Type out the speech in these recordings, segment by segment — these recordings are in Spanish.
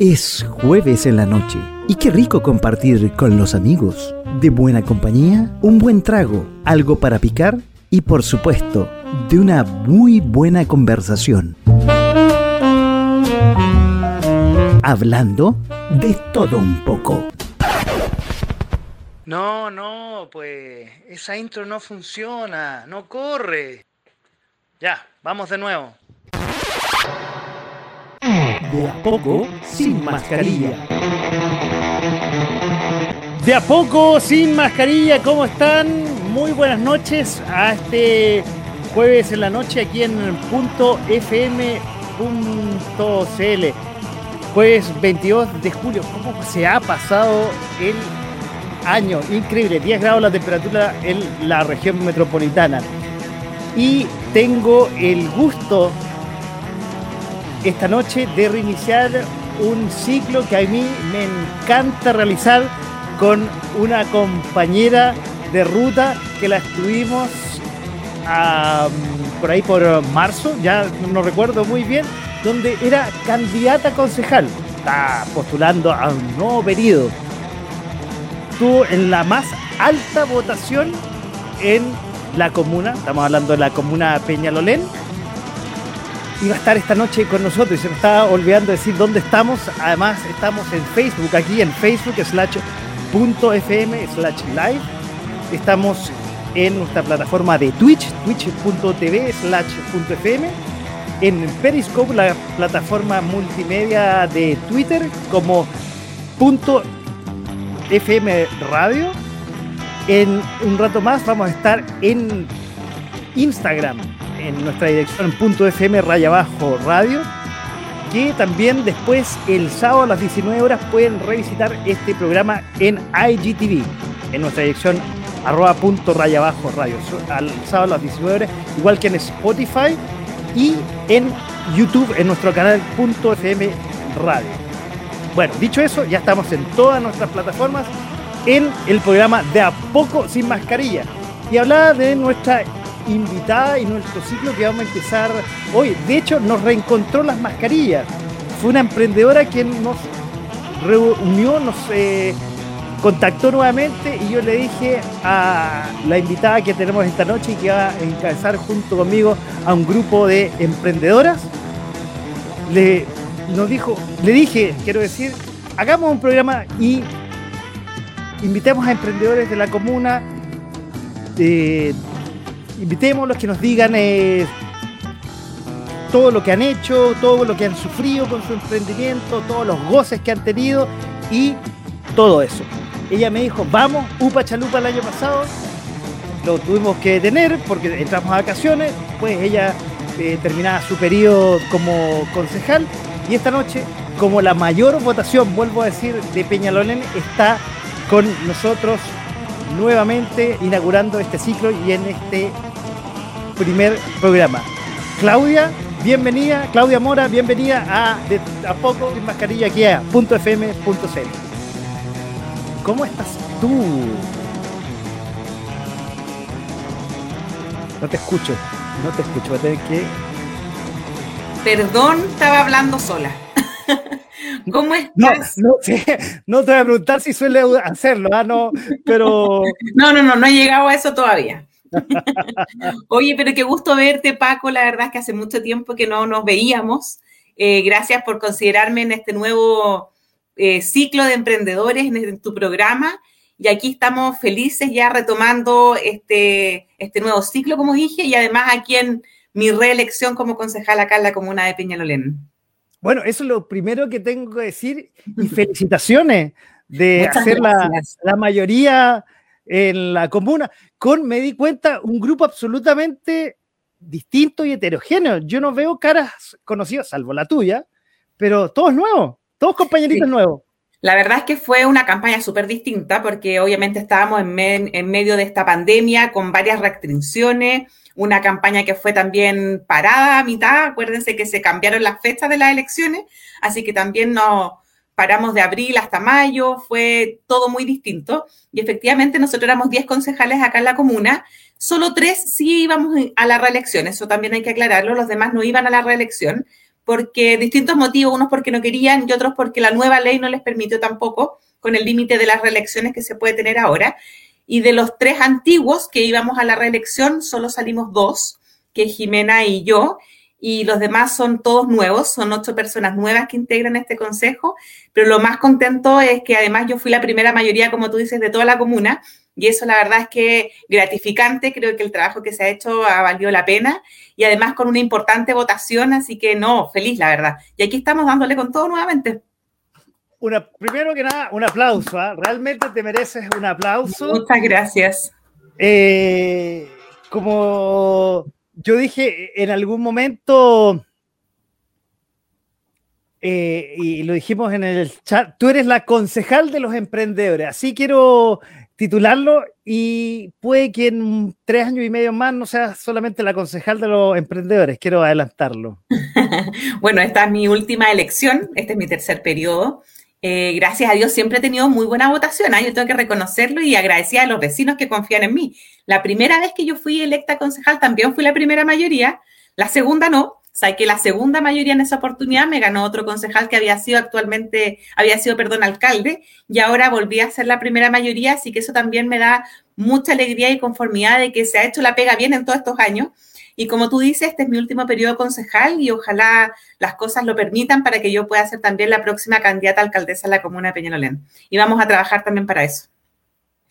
Es jueves en la noche y qué rico compartir con los amigos. De buena compañía, un buen trago, algo para picar y por supuesto, de una muy buena conversación. Hablando de todo un poco. No, no, pues esa intro no funciona, no corre. Ya, vamos de nuevo. De a poco, sin mascarilla. De a poco, sin mascarilla, ¿cómo están? Muy buenas noches a este jueves en la noche aquí en punto fm.cl. Jueves 22 de julio, ¿cómo se ha pasado el año? Increíble, 10 grados la temperatura en la región metropolitana. Y tengo el gusto esta noche de reiniciar un ciclo que a mí me encanta realizar con una compañera de ruta que la estuvimos por ahí por marzo, ya no recuerdo muy bien, donde era candidata concejal. Está postulando a un nuevo periodo. Estuvo en la más alta votación en la comuna, estamos hablando de la comuna Peñalolén, iba a estar esta noche con nosotros y se me estaba olvidando decir dónde estamos. Además, estamos en Facebook, aquí en Facebook slash .fm slash live. Estamos en nuestra plataforma de Twitch, twitch.tv slash .fm. En Periscope, la plataforma multimedia de Twitter, como .fm radio. En un rato más vamos a estar en Instagram, en nuestra dirección .fm raya abajo radio que también después el sábado a las 19 horas pueden revisitar este programa en IGTV en nuestra dirección arroba punto raya abajo radio. Al sábado a las 19 horas igual que en Spotify y en YouTube en nuestro canal punto .fm radio. Bueno dicho eso ya estamos en todas nuestras plataformas en el programa de a poco sin mascarilla. Y hablaba de nuestra invitada y nuestro ciclo que vamos a empezar hoy. De hecho, nos reencontró las mascarillas. Fue una emprendedora quien nos reunió, nos eh, contactó nuevamente y yo le dije a la invitada que tenemos esta noche y que va a encabezar junto conmigo a un grupo de emprendedoras. Le, nos dijo, le dije, quiero decir, hagamos un programa y invitemos a emprendedores de la comuna, de invitémoslos que nos digan eh, todo lo que han hecho, todo lo que han sufrido con su emprendimiento, todos los goces que han tenido y todo eso. Ella me dijo, vamos, Upa Chalupa el año pasado, lo tuvimos que detener porque entramos a vacaciones, pues ella eh, terminaba su periodo como concejal y esta noche, como la mayor votación, vuelvo a decir, de Peñalolén está con nosotros nuevamente inaugurando este ciclo y en este primer programa. Claudia, bienvenida, Claudia Mora, bienvenida a de a poco sin mascarilla aquí a .fm.cl. ¿Cómo estás tú? No te escucho, no te escucho, voy a tener que. Perdón, estaba hablando sola. ¿Cómo estás? No, no, te voy a preguntar si suele hacerlo, ¿ah? no, pero. No, no, no, no he llegado a eso todavía. Oye, pero qué gusto verte, Paco. La verdad es que hace mucho tiempo que no nos veíamos. Eh, gracias por considerarme en este nuevo eh, ciclo de emprendedores en, tu programa. Y aquí estamos felices ya retomando este, este nuevo ciclo, como dije, y además aquí en mi reelección como concejal acá en la comuna de Peñalolén. Bueno, eso es lo primero que tengo que decir y felicitaciones de hacer la, la, mayoría en la comuna, con, me di cuenta, un grupo absolutamente distinto y heterogéneo. Yo no veo caras conocidas, salvo la tuya, pero todos nuevos, todos compañeritos nuevos. La verdad es que fue una campaña súper distinta porque obviamente estábamos en, en, medio de esta pandemia con varias restricciones, una campaña que fue también parada a mitad, acuérdense que se cambiaron las fechas de las elecciones, así que también nos paramos de abril hasta mayo, fue todo muy distinto y efectivamente nosotros éramos 10 concejales acá en la comuna, solo tres sí íbamos a la reelección, eso también hay que aclararlo, los demás no iban a la reelección porque distintos motivos, unos porque no querían y otros porque la nueva ley no les permitió tampoco con el límite de las reelecciones que se puede tener ahora. Y de los tres antiguos que íbamos a la reelección, solo salimos dos, que Jimena y yo, y los demás son todos nuevos, son ocho personas nuevas que integran este consejo, pero lo más contento es que además yo fui la primera mayoría, como tú dices, de toda la comuna, y eso la verdad es que gratificante, creo que el trabajo que se ha hecho ha valido la pena y además con una importante votación, así que no, feliz la verdad. Y aquí estamos dándole con todo nuevamente. Una, primero que nada, un aplauso, ¿ah? realmente te mereces un aplauso. Muchas gracias. Eh, como yo dije en algún momento, eh, y lo dijimos en el chat, tú eres la concejal de los emprendedores, así quiero titularlo y puede que en tres años y medio más no sea solamente la concejal de los emprendedores, quiero adelantarlo. bueno, esta es mi última elección, este es mi tercer periodo. Eh, gracias a Dios siempre he tenido muy buena votación, ¿eh? yo tengo que reconocerlo y agradecer a los vecinos que confían en mí. La primera vez que yo fui electa concejal también fui la primera mayoría, la segunda no, sea, que la segunda mayoría en esa oportunidad me ganó otro concejal que había sido actualmente, había sido, perdón, alcalde, y ahora volví a ser la primera mayoría, así que eso también me da mucha alegría y conformidad de que se ha hecho la pega bien en todos estos años. Y como tú dices, este es mi último periodo concejal y ojalá las cosas lo permitan para que yo pueda ser también la próxima candidata a alcaldesa de la comuna de Peñalolén. Y vamos a trabajar también para eso.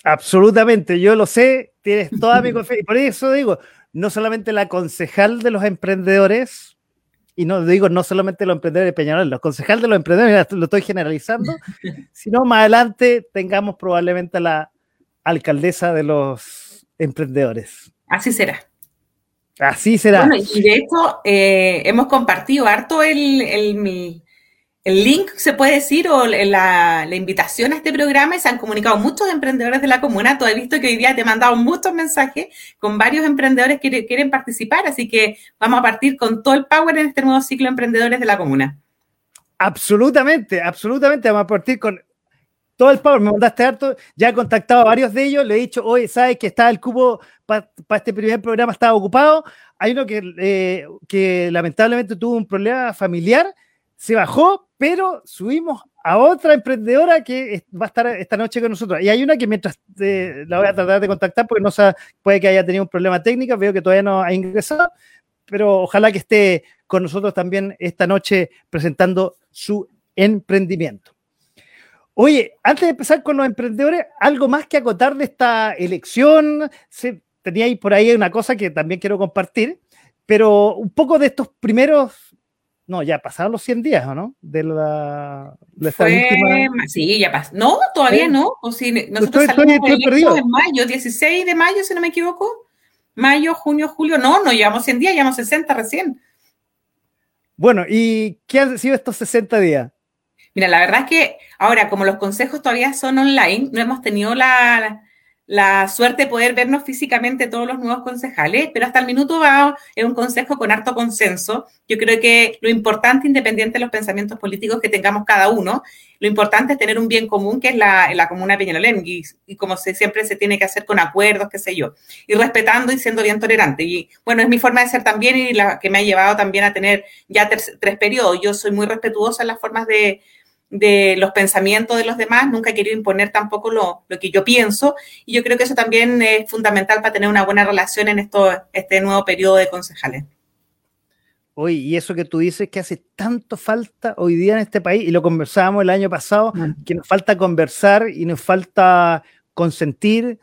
Absolutamente, yo lo sé, tienes toda mi confianza. Y por eso digo, no solamente la concejal de los emprendedores, y no digo no solamente los emprendedores de Peñarol, los concejales de los emprendedores, lo estoy generalizando, sino más adelante tengamos probablemente la alcaldesa de los emprendedores. Así será. Así será. Bueno, y de hecho, eh, hemos compartido harto el, el, el link, se puede decir, o la, invitación a este programa y se han comunicado muchos emprendedores de la comuna. Tú has visto que hoy día te he mandado muchos mensajes con varios emprendedores que quieren participar, así que vamos a partir con todo el power en este nuevo ciclo de emprendedores de la comuna. Absolutamente, absolutamente. Vamos a partir con todo el power. Me mandaste harto, ya he contactado a varios de ellos, le he dicho, oye, ¿sabes que está el cubo para este primer programa? Estaba ocupado. Hay uno que, eh, que lamentablemente tuvo un problema familiar se bajó, pero subimos a otra emprendedora que va a estar esta noche con nosotros. Y hay una que mientras eh, la voy a tratar de contactar porque no sabe, puede que haya tenido un problema técnico, veo que todavía no ha ingresado, pero ojalá que esté con nosotros también esta noche presentando su emprendimiento. Oye, antes de empezar con los emprendedores, algo más que acotar de esta elección. Tenía ahí por ahí una cosa que también quiero compartir, pero un poco de estos primeros no, ya pasaron los 100 días, ¿o no? De la, Sí, ya pasó. No, todavía no. O si nosotros salimos en mayo, 16 de mayo, si no me equivoco. Mayo, junio, julio. No, no llevamos 100 días, llevamos 60 recién. Bueno, ¿y qué han sido estos 60 días? Mira, la verdad es que ahora, como los consejos todavía son online, no hemos tenido la, la suerte de poder vernos físicamente todos los nuevos concejales, pero hasta el minuto va es un consejo con harto consenso. Yo creo que lo importante, independiente de los pensamientos políticos que tengamos cada uno, lo importante es tener un bien común que es la, la comuna de Peñalolén y, como se, siempre se tiene que hacer con acuerdos, qué sé yo, y respetando y siendo bien tolerante. Y bueno, es mi forma de ser también y la que me ha llevado también a tener ya tres periodos. Yo soy muy respetuosa en las formas de, de los pensamientos de los demás, nunca he querido imponer tampoco lo, que yo pienso y yo creo que eso también es fundamental para tener una buena relación en esto, este nuevo periodo de concejales. Oye, y eso que tú dices que hace tanto falta hoy día en este país, y lo conversábamos el año pasado, mm. que nos falta conversar y nos falta consentir.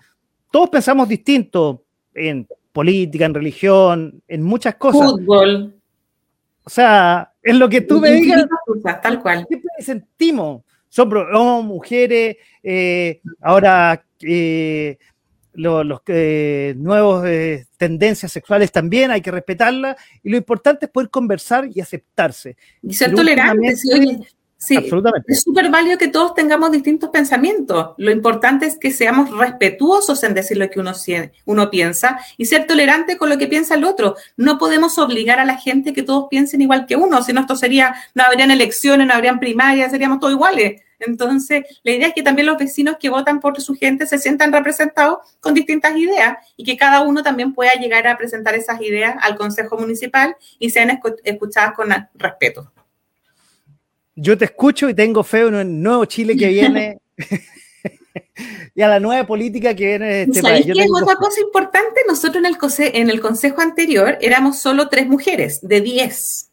Todos pensamos distinto en política, en religión, en muchas cosas. Fútbol. O sea, es lo que tú me digas. tal cual. Sentimos. Somos mujeres, eh, ahora eh, los eh, nuevos tendencias sexuales también hay que respetarlas y lo importante es poder conversar y aceptarse. Y ser tolerantes. Sí, Absolutamente. es súper válido que todos tengamos distintos pensamientos. Lo importante es que seamos respetuosos en decir lo que uno, uno piensa y ser tolerante con lo que piensa el otro. No podemos obligar a la gente que todos piensen igual que uno, si no esto sería, no habrían elecciones, no habrían primarias, seríamos todos iguales. Entonces, la idea es que también los vecinos que votan por su gente se sientan representados con distintas ideas y que cada uno también pueda llegar a presentar esas ideas al Consejo Municipal y sean escuchadas con respeto yo te escucho y tengo fe en un nuevo Chile que viene y a la nueva política que viene de este país. otra cosa importante? Nosotros en el, en el consejo anterior éramos solo tres mujeres de diez.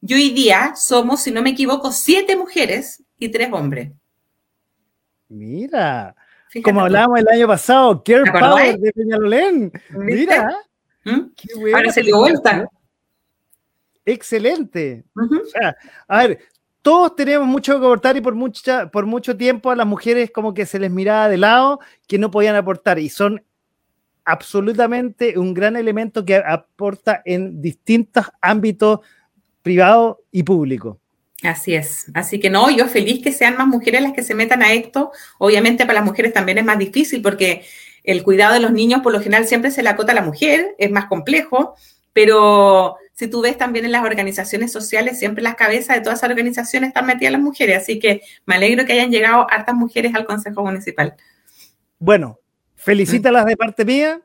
Y hoy día somos, si no me equivoco, siete mujeres y tres hombres. Mira, como hablábamos el año pasado, Care Power de Peñalolén. Mira, ¿Mm? Ahora se dio vuelta. Excelente. a ver, todos teníamos mucho que aportar y por, mucha, por mucho tiempo a las mujeres como que se les miraba de lado, que no podían aportar y son absolutamente un gran elemento que aporta en distintos ámbitos privados y públicos. Así es. Así que no, yo feliz que sean más mujeres las que se metan a esto. Obviamente para las mujeres también es más difícil porque el cuidado de los niños por lo general siempre se le acota a la mujer, es más complejo, pero si tú ves también en las organizaciones sociales, siempre las cabezas de todas esas organizaciones están metidas las mujeres, así que me alegro que hayan llegado hartas mujeres al Consejo Municipal. Bueno, felicítalas de parte mía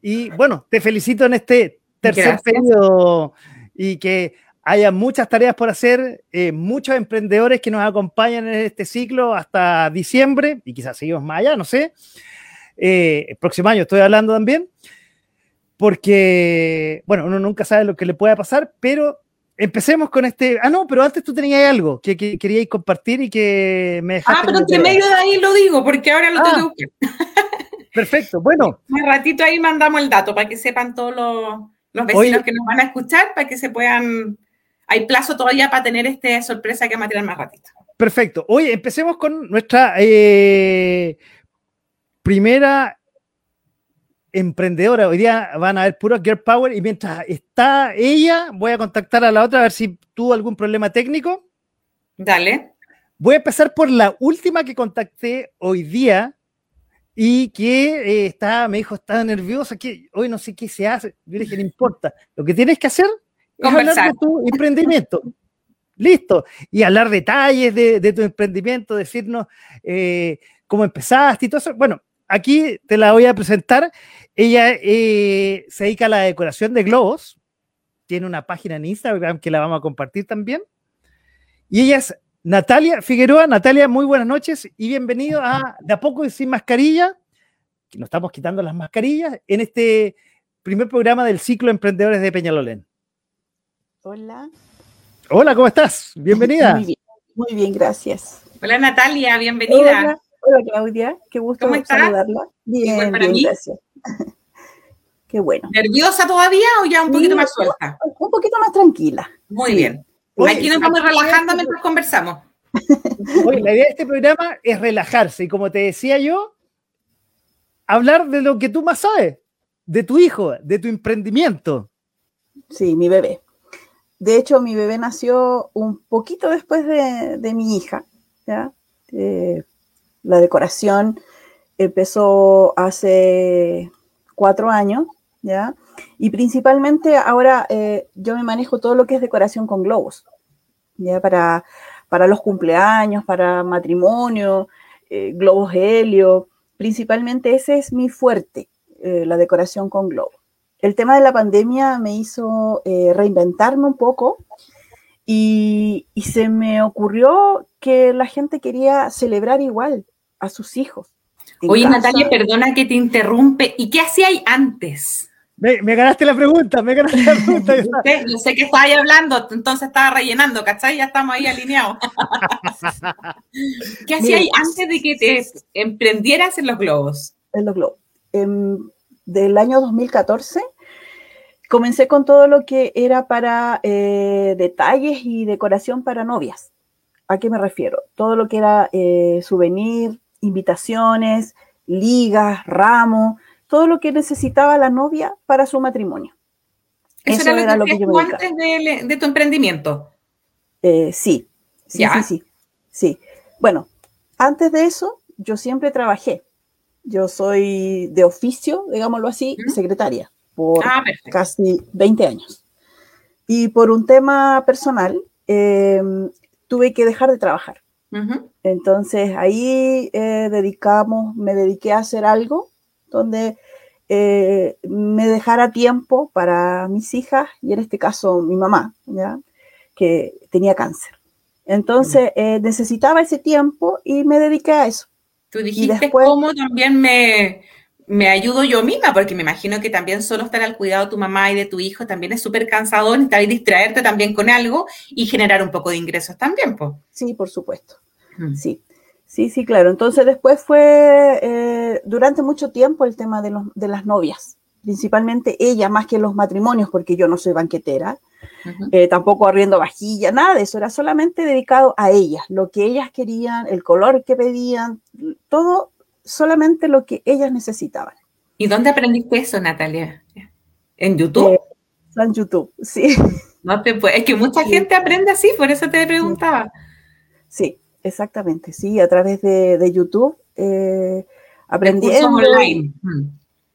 y bueno, te felicito en este tercer periodo y que haya muchas tareas por hacer, eh, muchos emprendedores que nos acompañan en este ciclo hasta diciembre y quizás seguimos más allá, no sé. Eh, el próximo año estoy hablando también porque, bueno, uno nunca sabe lo que le pueda pasar, pero empecemos con este. Ah, no, pero antes tú tenías algo que, queríais compartir y que me dejaste. Ah, pero entre medio de ahí lo digo, porque ahora lo ah, tengo que Perfecto, bueno. Un ratito ahí mandamos el dato para que sepan todos los, vecinos que nos van a escuchar, para que se puedan. Hay plazo todavía para tener esta sorpresa que material más ratito. Perfecto. Oye, empecemos con nuestra eh, primera emprendedora. Hoy día van a ver puro Girl Power y mientras está ella, voy a contactar a la otra a ver si tuvo algún problema técnico. Dale. Voy a empezar por la última que contacté hoy día y que eh, me dijo, estaba nerviosa, que hoy no sé qué se hace. Yo le dije, no importa, lo que tienes que hacer es hablar de tu emprendimiento. Listo. Y hablar detalles de, tu emprendimiento, decirnos eh, cómo empezaste y todo eso. Bueno, aquí te la voy a presentar. Ella eh, se dedica a la decoración de globos. Tiene una página en Instagram que la vamos a compartir también. Y ella es Natalia Figueroa. Natalia, muy buenas noches y bienvenido a De a poco y sin mascarilla. Que nos estamos quitando las mascarillas en este primer programa del ciclo Emprendedores de Peñalolén. Hola. Hola, ¿cómo estás? Bienvenida. Muy bien, muy bien gracias. Hola Natalia, bienvenida. Hola Claudia, qué gusto saludarla. Bien, bien, gracias. qué bueno. ¿Nerviosa todavía o ya un poquito más suelta? Un poquito más tranquila. Muy bien. Aquí nos vamos relajando mientras conversamos. Oye, la idea de este programa es relajarse y como te decía yo, hablar de lo que tú más sabes, de tu hijo, de tu emprendimiento. Sí, mi bebé. De hecho, mi bebé nació un poquito después de, mi hija, ¿ya? Eh, la decoración empezó hace cuatro años, ¿ya? Y principalmente ahora eh, yo me manejo todo lo que es decoración con globos, ¿ya? Para, para los cumpleaños, para matrimonio, eh, globos helio, principalmente ese es mi fuerte, eh, la decoración con globos. El tema de la pandemia me hizo reinventarme un poco y, y se me ocurrió que la gente quería celebrar igual, a sus hijos. Oye, Natalia, perdona que te interrumpe. ¿Y qué hacía ahí antes? Me, ganaste la pregunta, me ganaste la pregunta. yo, sé, que estaba ahí hablando, entonces estaba rellenando, ¿cachai? Ya estamos ahí alineados. ¿Qué hacía ahí antes de que te emprendieras en los globos? En los globos. Em, del año 2014 comencé con todo lo que era para eh, detalles y decoración para novias. ¿A qué me refiero? Todo lo que era eh, souvenir, invitaciones, ligas, ramos, todo lo que necesitaba la novia para su matrimonio. Eso, era, lo que, yo me antes de, tu emprendimiento. Eh, sí, Sí, sí, sí. Sí. Bueno, antes de eso, yo siempre trabajé. Yo soy de oficio, digámoslo así, secretaria, por Ah, casi 20 años. Y por un tema personal, eh, tuve que dejar de trabajar. Entonces ahí eh, dedicamos, me dediqué a hacer algo donde eh, me dejara tiempo para mis hijas y en este caso mi mamá, ¿ya? que tenía cáncer. Entonces eh, necesitaba ese tiempo y me dediqué a eso. Tú dijiste después- cómo también me, me ayudo yo misma, porque me imagino que también solo estar al cuidado de tu mamá y de tu hijo también es súper cansador, necesitas distraerte también con algo y generar un poco de ingresos también, pues. Sí, por supuesto. Mm. Sí, sí, sí, claro. Entonces después fue eh, durante mucho tiempo el tema de, los, de las novias, principalmente ella más que los matrimonios, porque yo no soy banquetera, eh, tampoco arriendo vajilla, nada de eso, era solamente dedicado a ellas, lo que ellas querían, el color que pedían, todo solamente lo que ellas necesitaban. ¿Y dónde aprendiste eso, Natalia? ¿En YouTube? Eh, En YouTube, sí, no te puede- Es que mucha sí. gente aprende así, por eso te preguntaba. sí, exactamente, sí, a través de, de YouTube, eh, aprendiendo. online. Mm.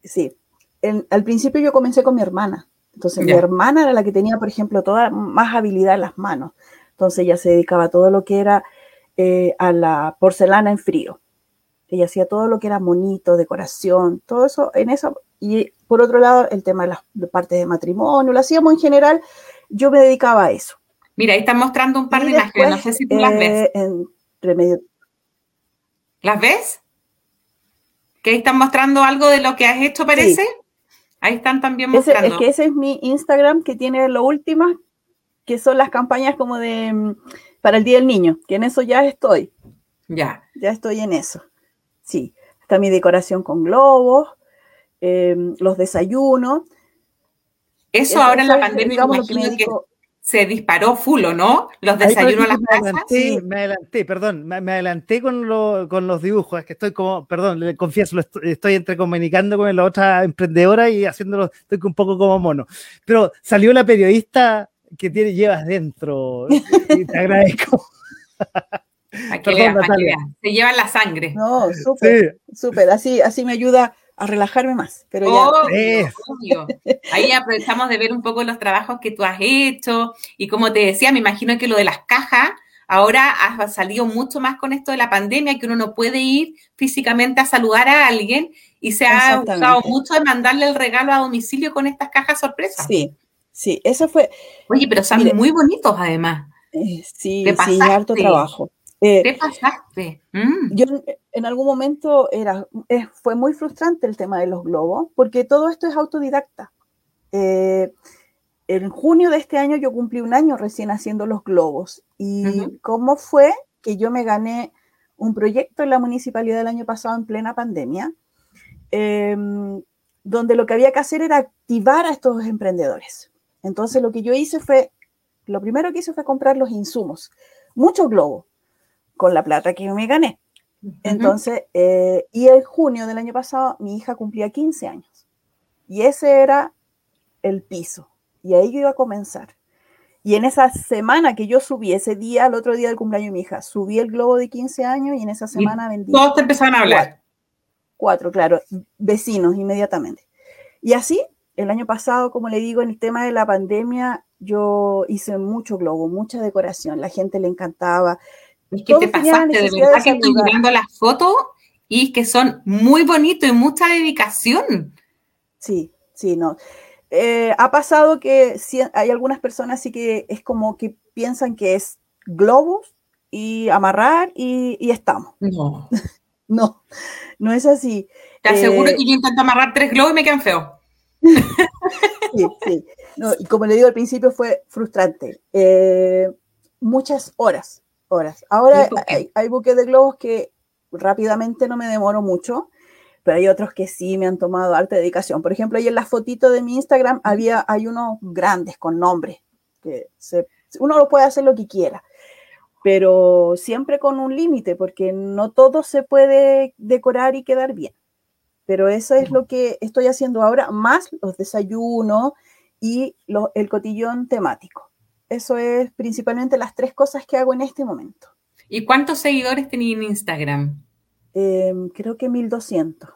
Sí, En- al principio yo comencé con mi hermana. Entonces mi hermana era la que tenía, por ejemplo, toda más habilidad en las manos. Entonces ella se dedicaba a todo lo que era eh, a la porcelana en frío. Ella hacía todo lo que era monito, decoración, todo eso en eso. Y por otro lado, el tema de las de partes de matrimonio, lo hacíamos en general. Yo me dedicaba a eso. Mira, ahí están mostrando un par Y de imágenes, no después, sé si tú las ves. eh, entre medio- ¿Las ves? Que ahí están mostrando algo de lo que has hecho, parece. Ahí están también Ese- mostrando. es que ese es mi Instagram que tiene lo últimas, que son las campañas como de mm, para el Día del Niño, que en eso ya estoy, Ya. ya estoy en eso. Sí, está mi decoración con globos, eh, los desayunos. Eso Eso- ahora en la pandemia digamos, que que se disparó full, ¿o no? Los desayunos a las me casas. Sí. me adelanté, perdón, me, me adelanté con, lo- con los dibujos, es que estoy como, perdón, le confieso, lo estoy, estoy entre comunicando con la otra emprendedora y haciéndolo, estoy un poco como mono. Pero salió la periodista que tiene, llevas dentro, y te agradezco. Para que Perdón, vean, para que. Se llevan la sangre. No, súper, Sí, súper, así, así me ayuda a relajarme más. Pero ya, Obvio, Es. obvio. Ahí aprovechamos de ver un poco los trabajos que tú has hecho y como te decía, me imagino que lo de las cajas ahora ha salido mucho más con esto de la pandemia, que uno no puede ir físicamente a saludar a alguien y se ha usado mucho de mandarle el regalo a domicilio con estas cajas sorpresas. sí, sí, eso fue, Oye, pero son Mire. muy bonitos además. eh, sí, sí, harto trabajo. Eh, ¿Qué pasaste? Mm. Yo en- algún momento era, es- fue muy frustrante el tema de los globos, porque todo esto es autodidacta. Eh, en junio de este año yo cumplí un año recién haciendo los globos. ¿Y cómo fue que yo me gané un proyecto en la municipalidad el año pasado en plena pandemia, em, donde lo que había que hacer era activar a estos emprendedores? Entonces lo que yo hice fue, lo primero que hice fue comprar los insumos, muchos globos, con la plata que me gané. Entonces, eh, y en junio del año pasado, mi hija cumplía 15 años. Y ese era el piso. Y ahí yo iba a comenzar. Y en esa semana que yo subí, ese día, el otro día del cumpleaños de mi hija, subí el globo de 15 años y en esa semana vendí Todos te empezaron a hablar. cuatro, claro, vecinos inmediatamente. Y así, el año pasado, como le digo, en el tema de la pandemia, yo hice mucho globo, mucha decoración, la gente le encantaba. Es que te pasaste, de verdad de que estoy mirando las fotos y que son muy bonitos y mucha dedicación. Sí, sí, no. Eh, ha pasado que sí, hay algunas personas sí que es como que piensan que es globos y amarrar y, y estamos. No. No, no es así. Te aseguro Eh, que yo intento amarrar tres globos y me quedan feos. Sí, sí. No, y como le digo al principio, fue frustrante. Eh, muchas horas, horas. Ahora hay, hay buques de globos que rápidamente no me demoro mucho, pero hay otros que sí me han tomado alta dedicación. Por ejemplo, ahí en las fotitos de mi Instagram había, hay unos grandes con nombres, que se- uno lo puede hacer lo que quiera, pero siempre con un límite, porque no todo se puede decorar y quedar bien. Pero eso es lo que estoy haciendo ahora, más los desayunos y el cotillón temático. Eso es principalmente las tres cosas que hago en este momento. ¿Y cuántos seguidores tenéis en Instagram? Em, creo que 1200.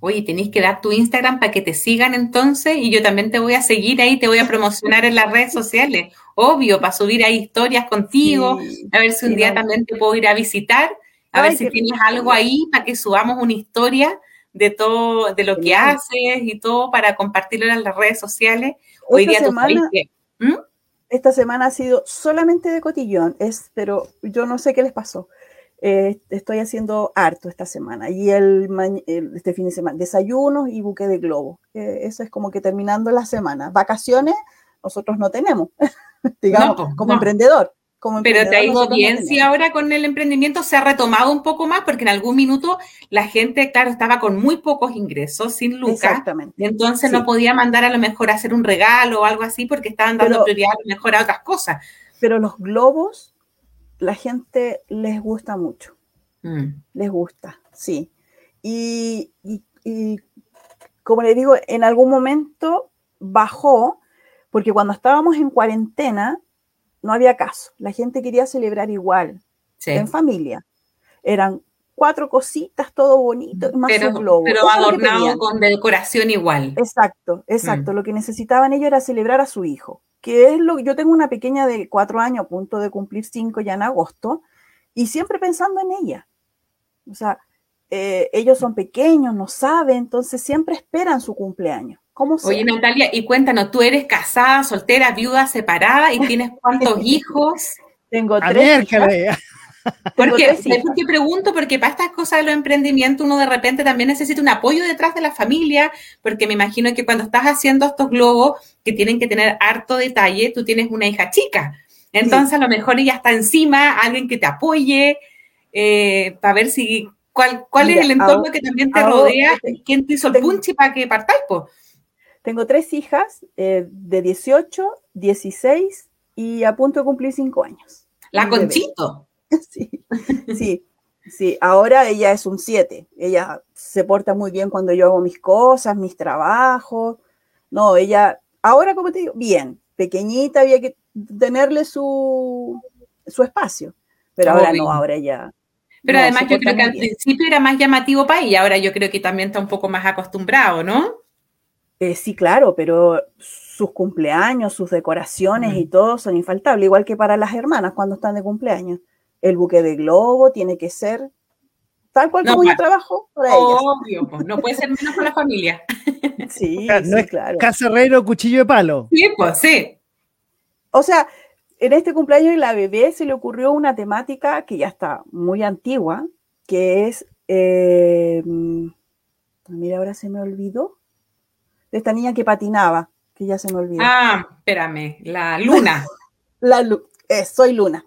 Oye, tenéis que dar tu Instagram para que te sigan entonces y yo también te voy a seguir ahí, te voy a promocionar en las redes sociales, obvio, para subir ahí historias contigo, a ver si un día también te puedo ir a visitar, a ver si tienes algo ahí para que subamos una historia de todo, de lo que haces y todo para compartirlo en las redes sociales. Hoy esta día semana, ¿Mm? Esta semana ha sido solamente de cotillón, es, pero yo no sé qué les pasó. Eh, estoy haciendo harto esta semana y el, este fin de semana, desayunos y buque de globo. Eh, eso es como que terminando la semana. Vacaciones nosotros no tenemos, digamos, como emprendedor. Como Pero te ha ido bien si ahora con el emprendimiento se ha retomado un poco más, porque en algún minuto la gente, claro, estaba con muy pocos ingresos, sin lucas. Exactamente. Y entonces no podía mandar a lo mejor a hacer un regalo o algo así, porque estaban dando prioridad a lo mejor a otras cosas. Pero los globos la gente les gusta mucho. Mm. Les gusta, sí. Y, como le digo, en algún momento bajó, porque cuando estábamos en cuarentena no había caso. La gente quería celebrar igual, en familia. Eran cuatro cositas, todo bonito, más pero, un globo. Pero adornado con decoración igual. Exacto, exacto. Mm. Lo que necesitaban ellos era celebrar a su hijo que es lo que yo tengo una pequeña de cuatro años, a punto de cumplir cinco ya en agosto, y siempre pensando en ella. O sea, eh, ellos son pequeños, no saben, entonces siempre esperan su cumpleaños. ¿Cómo Oye, Natalia, y cuéntanos, tú eres casada, soltera, viuda, separada y tienes cuántos hijos? Tengo tres. Hijas. Porque, qué pregunto? Porque para estas cosas de los emprendimientos uno de repente también necesita un apoyo detrás de la familia, porque me imagino que cuando estás haciendo estos globos que tienen que tener harto detalle, tú tienes una hija chica. Entonces a lo mejor ella está encima, alguien que te apoye, eh, para ver si cuál, cuál es el entorno que también te rodea, quién te hizo el punchi para que partáis. Tengo tres hijas eh, de 18, 16 y a punto de cumplir 5 años. La Conchito. Sí, sí, sí. Ahora ella es un 7. Ella se porta muy bien cuando yo hago mis cosas, mis trabajos. No, ella, ahora como te digo, bien, pequeñita, había que tenerle su, su espacio. Pero ahora no, ahora ella. Pero además yo creo que al principio era más llamativo para ella, ahora yo creo que también está un poco más acostumbrado, ¿no? Eh, sí, claro, pero sus cumpleaños, sus decoraciones y todo son infaltables, igual que para las hermanas cuando están de cumpleaños el buque de globo tiene que ser tal cual como yo trabajo Obvio, pues, no puede ser menos con la familia. Sí, no es claro. Cacerrero, cuchillo de palo. Sí, pues sí. O sea, en este cumpleaños de la bebé se le ocurrió una temática que ya está muy antigua, que es, eh, mira, ahora se me olvidó, de esta niña que patinaba, que ya se me olvidó. Ah, espérame, la luna. la eh, soy luna.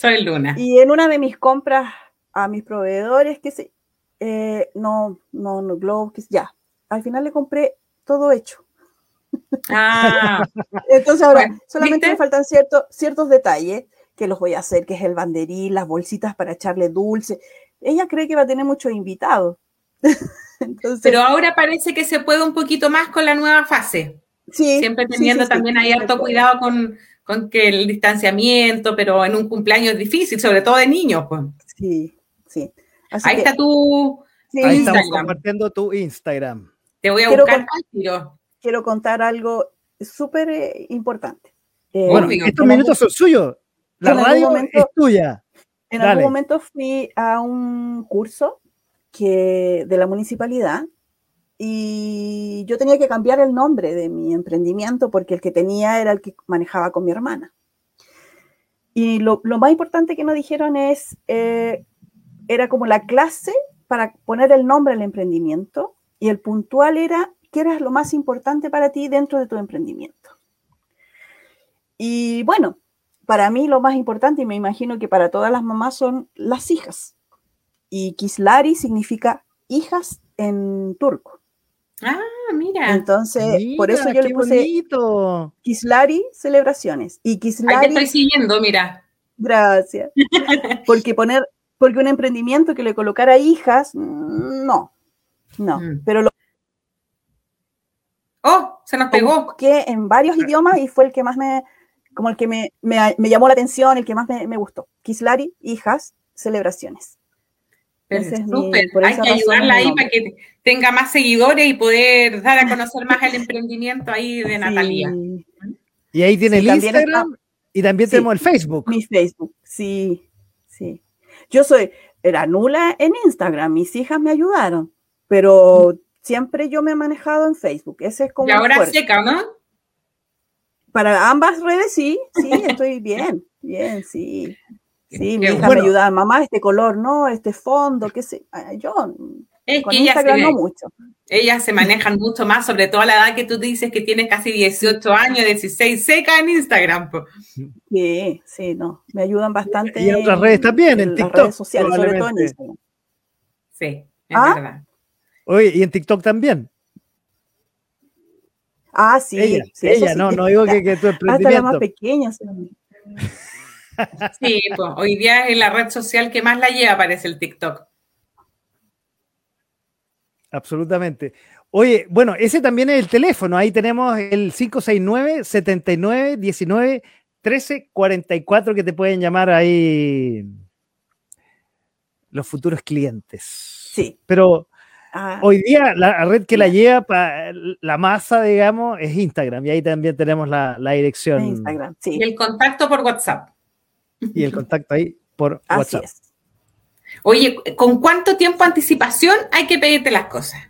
Soy Luna. Y en una de mis compras a mis proveedores, que se, eh, no, no, no, Globo, ya. Al final le compré todo hecho. Ah. Entonces ahora solamente me faltan ciertos ciertos detalles que los voy a hacer, que es el banderín, las bolsitas para echarle dulce. Ella cree que va a tener muchos invitados. Pero ahora parece que se puede un poquito más con la nueva fase. Sí. Siempre teniendo también ahí harto cuidado con, con que el distanciamiento, pero en un cumpleaños es difícil, sobre todo de niños. Pues. Sí, sí. Ahí está tu, Ahí estamos compartiendo tu Instagram. Te voy a buscar tiro. Quiero contar algo súper eh, importante. Eh, bueno, estos minutos son suyos. La radio es tuya. En algún momento fui a un curso que, de la municipalidad y yo tenía que cambiar el nombre de mi emprendimiento porque el que tenía era el que manejaba con mi hermana. Y lo, más importante que nos dijeron es, eh, era como la clase para poner el nombre al emprendimiento y el puntual era qué era lo más importante para ti dentro de tu emprendimiento. Y bueno, para mí lo más importante, y me imagino que para todas las mamás, son las hijas. Y Kislari significa hijas en turco. Ah, mira. Entonces, por eso yo le puse bonito. Kislari Celebraciones. Y Kislari. Ahí te estoy siguiendo, mira. Gracias. porque poner, porque un emprendimiento que le colocara hijas, no. No. Mm. Pero lo. Oh, se nos pegó. Que en varios idiomas y fue el que más me. como el que me, me, me llamó la atención, el que más me, me gustó. Kislari, hijas, celebraciones. Pero es mi- súper, por hay que ayudarla ahí para que tenga más seguidores y poder dar a conocer más el emprendimiento ahí de Natalia. Sí, Y ahí tiene Sí, el también Instagram y también Sí. tenemos el Facebook. mi Facebook, sí, sí. Yo soy, era nula en Instagram, mis hijas me ayudaron, pero siempre yo me he manejado en Facebook. Ese es como Y ahora fuerte. seca, ¿no? Para ambas redes, sí, sí, estoy bien, bien, sí. Sí, mi hija bueno. me ayudaba, mamá, este color, no, este fondo, qué sé. Ah, Yo, Es con que ellas Instagram se, no mucho. ellas se manejan mucho más, sobre todo a la edad que tú dices que tienes casi 18 años, 16, seca en Instagram. po. Sí, sí, no, me ayudan bastante. Y en otras redes también, en las TikTok, redes sociales, sobre todo en. Instagram. Sí, es ¿Ah? verdad. Oye, y en TikTok también. Ah, sí, ella, sí, eso ella, sí. no, no digo que, que tu Hasta la más emprendimiento. pequeña. sí. Pues, hoy día es la red social que más la lleva, parece el TikTok. Absolutamente. Oye, bueno, ese también es el teléfono. Ahí tenemos el 569 79 19 13 44 que te pueden llamar ahí los futuros clientes. Sí. Pero Ah, hoy día la red que la lleva para la masa, digamos, es Instagram. Y ahí también tenemos la, la dirección Instagram, sí. Y el contacto por WhatsApp. Y el contacto ahí por Así WhatsApp. es. Oye, ¿con cuánto tiempo anticipación hay que pedirte las cosas?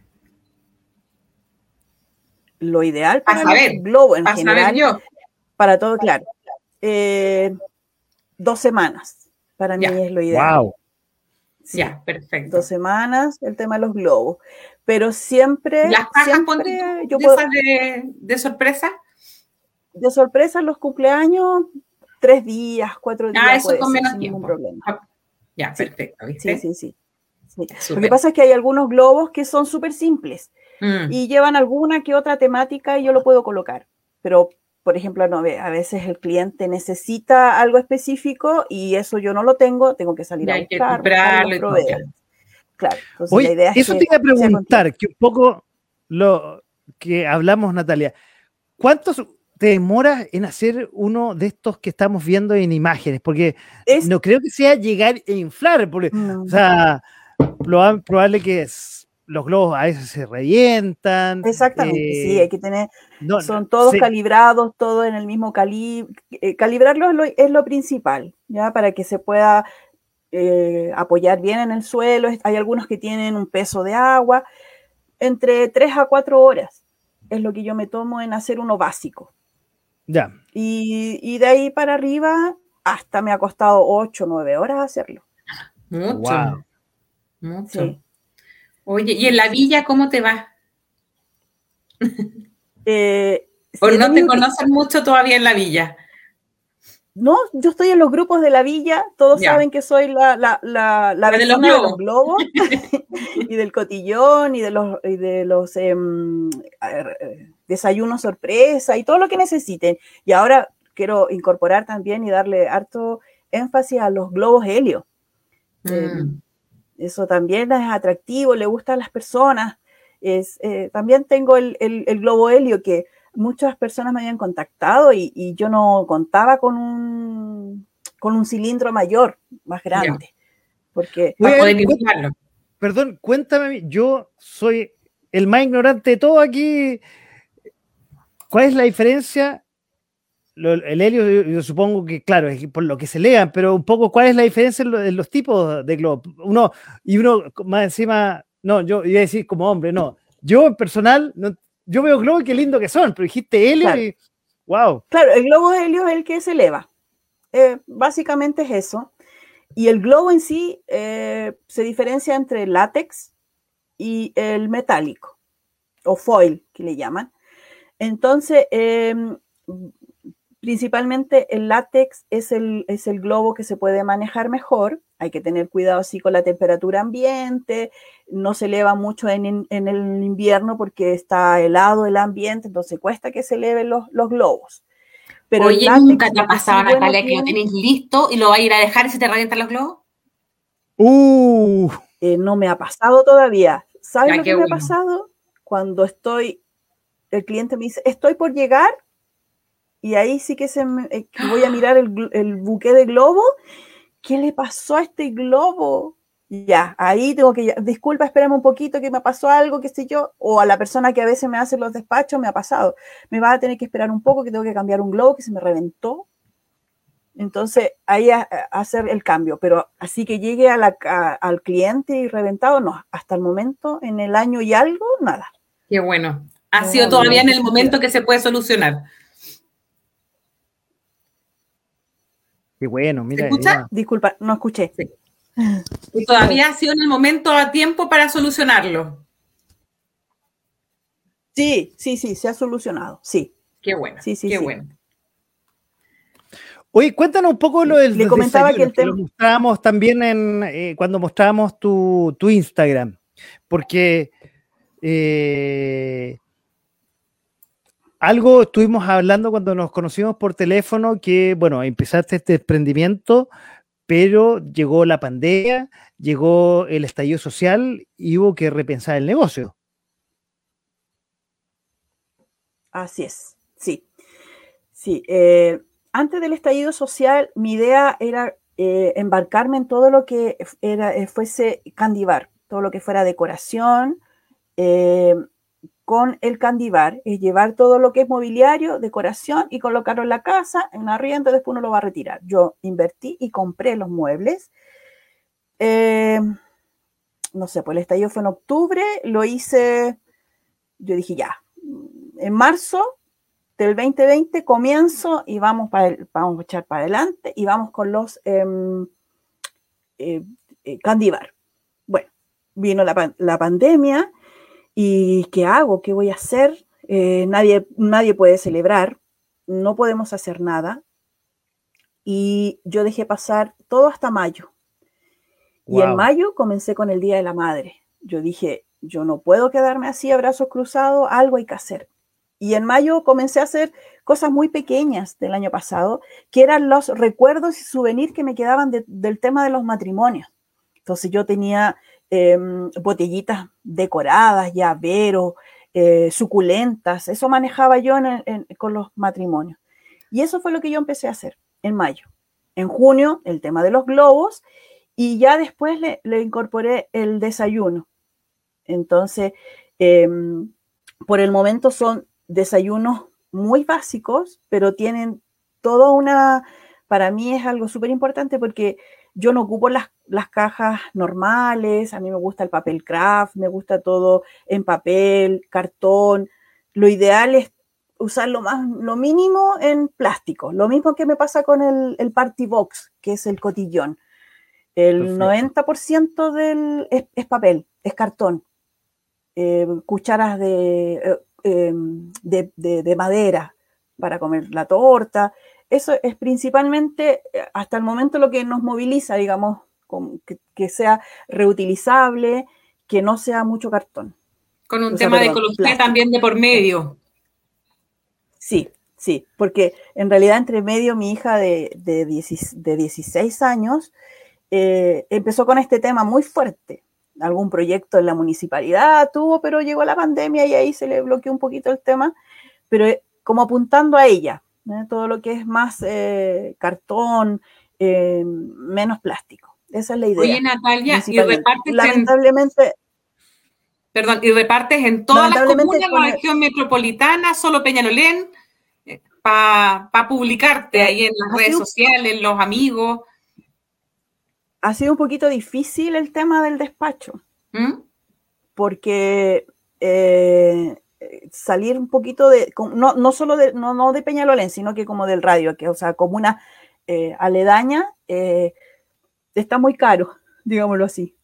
Lo ideal Para saber, el globo en Para saber general, yo. para todo, claro. Eh, dos semanas, para Ya. mí es lo ideal. Wow. Sí, Ya, perfecto. Dos semanas, el tema de los globos. Pero siempre, ¿Las cajas siempre yo de puedo, de, de sorpresa? de sorpresa los cumpleaños, tres días, cuatro días. Ah, eso con ser, menos sin problema. Ah, Ya, Sí. perfecto, Sí, ¿viste? sí, sí. sí. Lo que pasa es que hay algunos globos que son súper simples. Mm, y llevan alguna que otra temática y yo lo puedo colocar. Pero, por ejemplo, no, a veces el cliente necesita algo específico y eso yo no lo tengo, tengo que salir Y a hay buscar, comprarlo y todo, proveedores. Claro, entonces Oye, la idea es eso que te iba a preguntar, que un poco lo que hablamos, Natalia. ¿Cuánto te demoras en hacer uno de estos que estamos viendo en imágenes? Porque Es- no creo que sea llegar e inflar, porque, No. o sea, proba- probable que es- los globos a veces se revientan. Exactamente, eh, sí, hay que tener, no, son todos se- calibrados, todos en el mismo calibre. calibrarlo es lo, es lo principal, ¿ya? Para que se pueda eh, apoyar bien en el suelo. Hay algunos que tienen un peso de agua. Entre 3 a 4 horas es lo que yo me tomo en hacer uno básico. Ya, Y, y de ahí para arriba, hasta me ha costado 8 o 9 horas hacerlo. Mucho. Wow. Mucho. Sí. Oye, ¿y en la villa cómo te va? Eh, ¿O sí no te que- conocen mucho todavía en la villa? No, yo estoy en los grupos de la villa, todos Ya. saben que soy la, la, la, la La de los de los globos y del cotillón y de los, y de los em, eh, desayunos sorpresa y todo lo que necesiten. Y ahora quiero incorporar también y darle harto énfasis a los globos helio. Eh, Mm. Eso también es atractivo, le gusta a las personas. Es, eh, también tengo el, el- el globo helio que muchas personas me habían contactado y, y yo no contaba con un, con un cilindro mayor, más grande. Porque Voy a perdón, cuéntame, yo soy el más ignorante de todo aquí. ¿Cuál es la diferencia? Lo- el helio, yo, yo supongo que, claro, es por lo que se lean, pero un poco, ¿cuál es la diferencia en, lo- en los tipos de globo? Uno, y uno más encima, no, yo iba a decir como hombre, no. Yo en personal, no, yo veo globos y qué lindo que son, pero dijiste helio Claro. y, wow, Claro, el globo helio es el que se eleva. Eh, básicamente es eso. Y el globo en sí eh, se diferencia entre el látex y el metálico, o foil, que le llaman. Entonces, em, principalmente el látex es el, es el globo que se puede manejar mejor. Hay que tener cuidado así con la temperatura ambiente, no se eleva mucho en, en- el invierno porque está helado el ambiente, entonces cuesta que se eleven los, los globos. Pero el Oye, látex, ¿nunca te ha que pasado, bueno Natalia, que lo tenéis listo y lo vais a ir a dejar y se te revientan los globos? uh, eh, no me ha pasado todavía. ¿Sabes Ya, lo que me bueno. ha pasado? Cuando estoy, el cliente me dice, estoy por llegar y ahí sí que, se eh, voy a mirar el, el buque de globo. ¿Qué le pasó a este globo? Ya, ahí tengo que, disculpa, espérame un poquito que me pasó algo, qué sé yo, o a la persona que a veces me hace los despachos me ha pasado, me va a tener que esperar un poco que tengo que cambiar un globo que se me reventó. Entonces, ahí a, hacer el cambio, pero así que llegue a la, al cliente y reventado, no, hasta el momento, en el año y algo, nada. Qué bueno. Ha sido todavía en el momento que se puede solucionar. Qué bueno, mira. escucha? Disculpa, no escuché. Sí. Y todavía ha sido en el momento a tiempo para solucionarlo. Sí, sí, sí, se ha solucionado, sí. Qué bueno, sí, sí, qué bueno. Oye, cuéntanos un poco lo del Le comentaba que, lo mostrábamos también en, eh, cuando mostrábamos tu, Instagram, porque eh, algo estuvimos hablando cuando nos conocimos por teléfono, que, bueno, empezaste este emprendimiento pero llegó la pandemia, llegó el estallido social y hubo que repensar el negocio. Así es, sí. Sí, eh, antes del estallido social, mi idea era eh, embarcarme en todo lo que era, eh, fuese Candivar, todo lo que fuera decoración, con el Candivar, es llevar todo lo que es mobiliario, decoración y colocarlo en la casa, en arriendo, después uno lo va a retirar. Yo invertí y compré los muebles. Eh, no sé, pues el estallido fue en octubre, lo hice, yo dije ya, en marzo del 2020 comienzo y vamos, para vamos a echar para adelante y vamos con los em, eh, eh, Candivar. Bueno, vino la pandemia ¿Y qué hago? ¿Qué voy a hacer? Eh, nadie, nadie puede celebrar, no podemos hacer nada. Y yo dejé pasar todo hasta mayo. Y en mayo comencé con el Día de la Madre. Yo dije, yo no puedo quedarme así a brazos cruzados, algo hay que hacer. Y en mayo comencé a hacer cosas muy pequeñas del año pasado, que eran los recuerdos y souvenirs que me quedaban del tema de los matrimonios. Entonces yo tenía Em, botellitas decoradas, llaveros, eh, suculentas. Eso manejaba yo con los matrimonios. Y eso fue lo que yo empecé a hacer en mayo. En junio, el tema de los globos. Y ya después le, incorporé el desayuno. Entonces, em, por el momento son desayunos muy básicos, pero tienen toda una, para mí es algo súper importante porque yo no ocupo las, cajas normales, a mí me gusta el papel craft, me gusta todo en papel, cartón. Lo ideal es usar lo, más, lo mínimo en plástico. Lo mismo que me pasa con el, party box, que es el cotillón. El 90% del, es, papel, es cartón. Eh, cucharas de, eh, em, de, de, madera para comer la torta eso es principalmente eh, hasta el momento lo que nos moviliza, digamos, que, sea reutilizable, que no sea mucho cartón. Con un tema de ecología también de por medio. Sí, sí, porque en realidad entre medio mi hija de, de, 16, años eh, empezó con este tema muy fuerte. Algún proyecto en la municipalidad tuvo, pero llegó la pandemia y ahí se le bloqueó un poquito el tema, pero eh, como apuntando a ella, ¿eh? todo lo que es más eh, cartón, eh, menos plástico. Esa es la idea. Oye, Natalia, y repartes lamentablemente. En, perdón, y repartes en todas las comunas, la región metropolitana, solo Peñalolén, para publicarte ahí en las redes sociales, los amigos. Ha sido un poquito difícil el tema del despacho, ¿Mm? porque salir un poquito de, no, no solo de, no, no de Peñalolén, sino que como del radio, que o sea, como una eh, aledaña, eh, está muy caro, digámoslo así,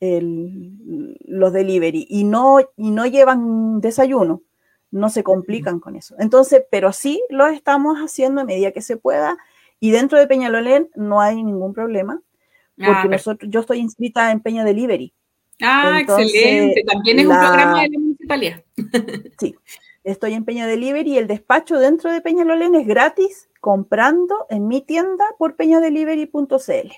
el, los delivery, y no, y no llevan desayuno, no se complican con eso. Entonces, pero sí lo estamos haciendo a medida que se pueda, y dentro de Peñalolén no hay ningún problema, ah, porque nosotros, yo estoy inscrita en Peña Delivery. Ah, excelente. También es un programa de municipalidad. Sí, estoy en Peña Delivery y el despacho dentro de Peñalolén es gratis comprando en mi tienda por peñadelivery.cl.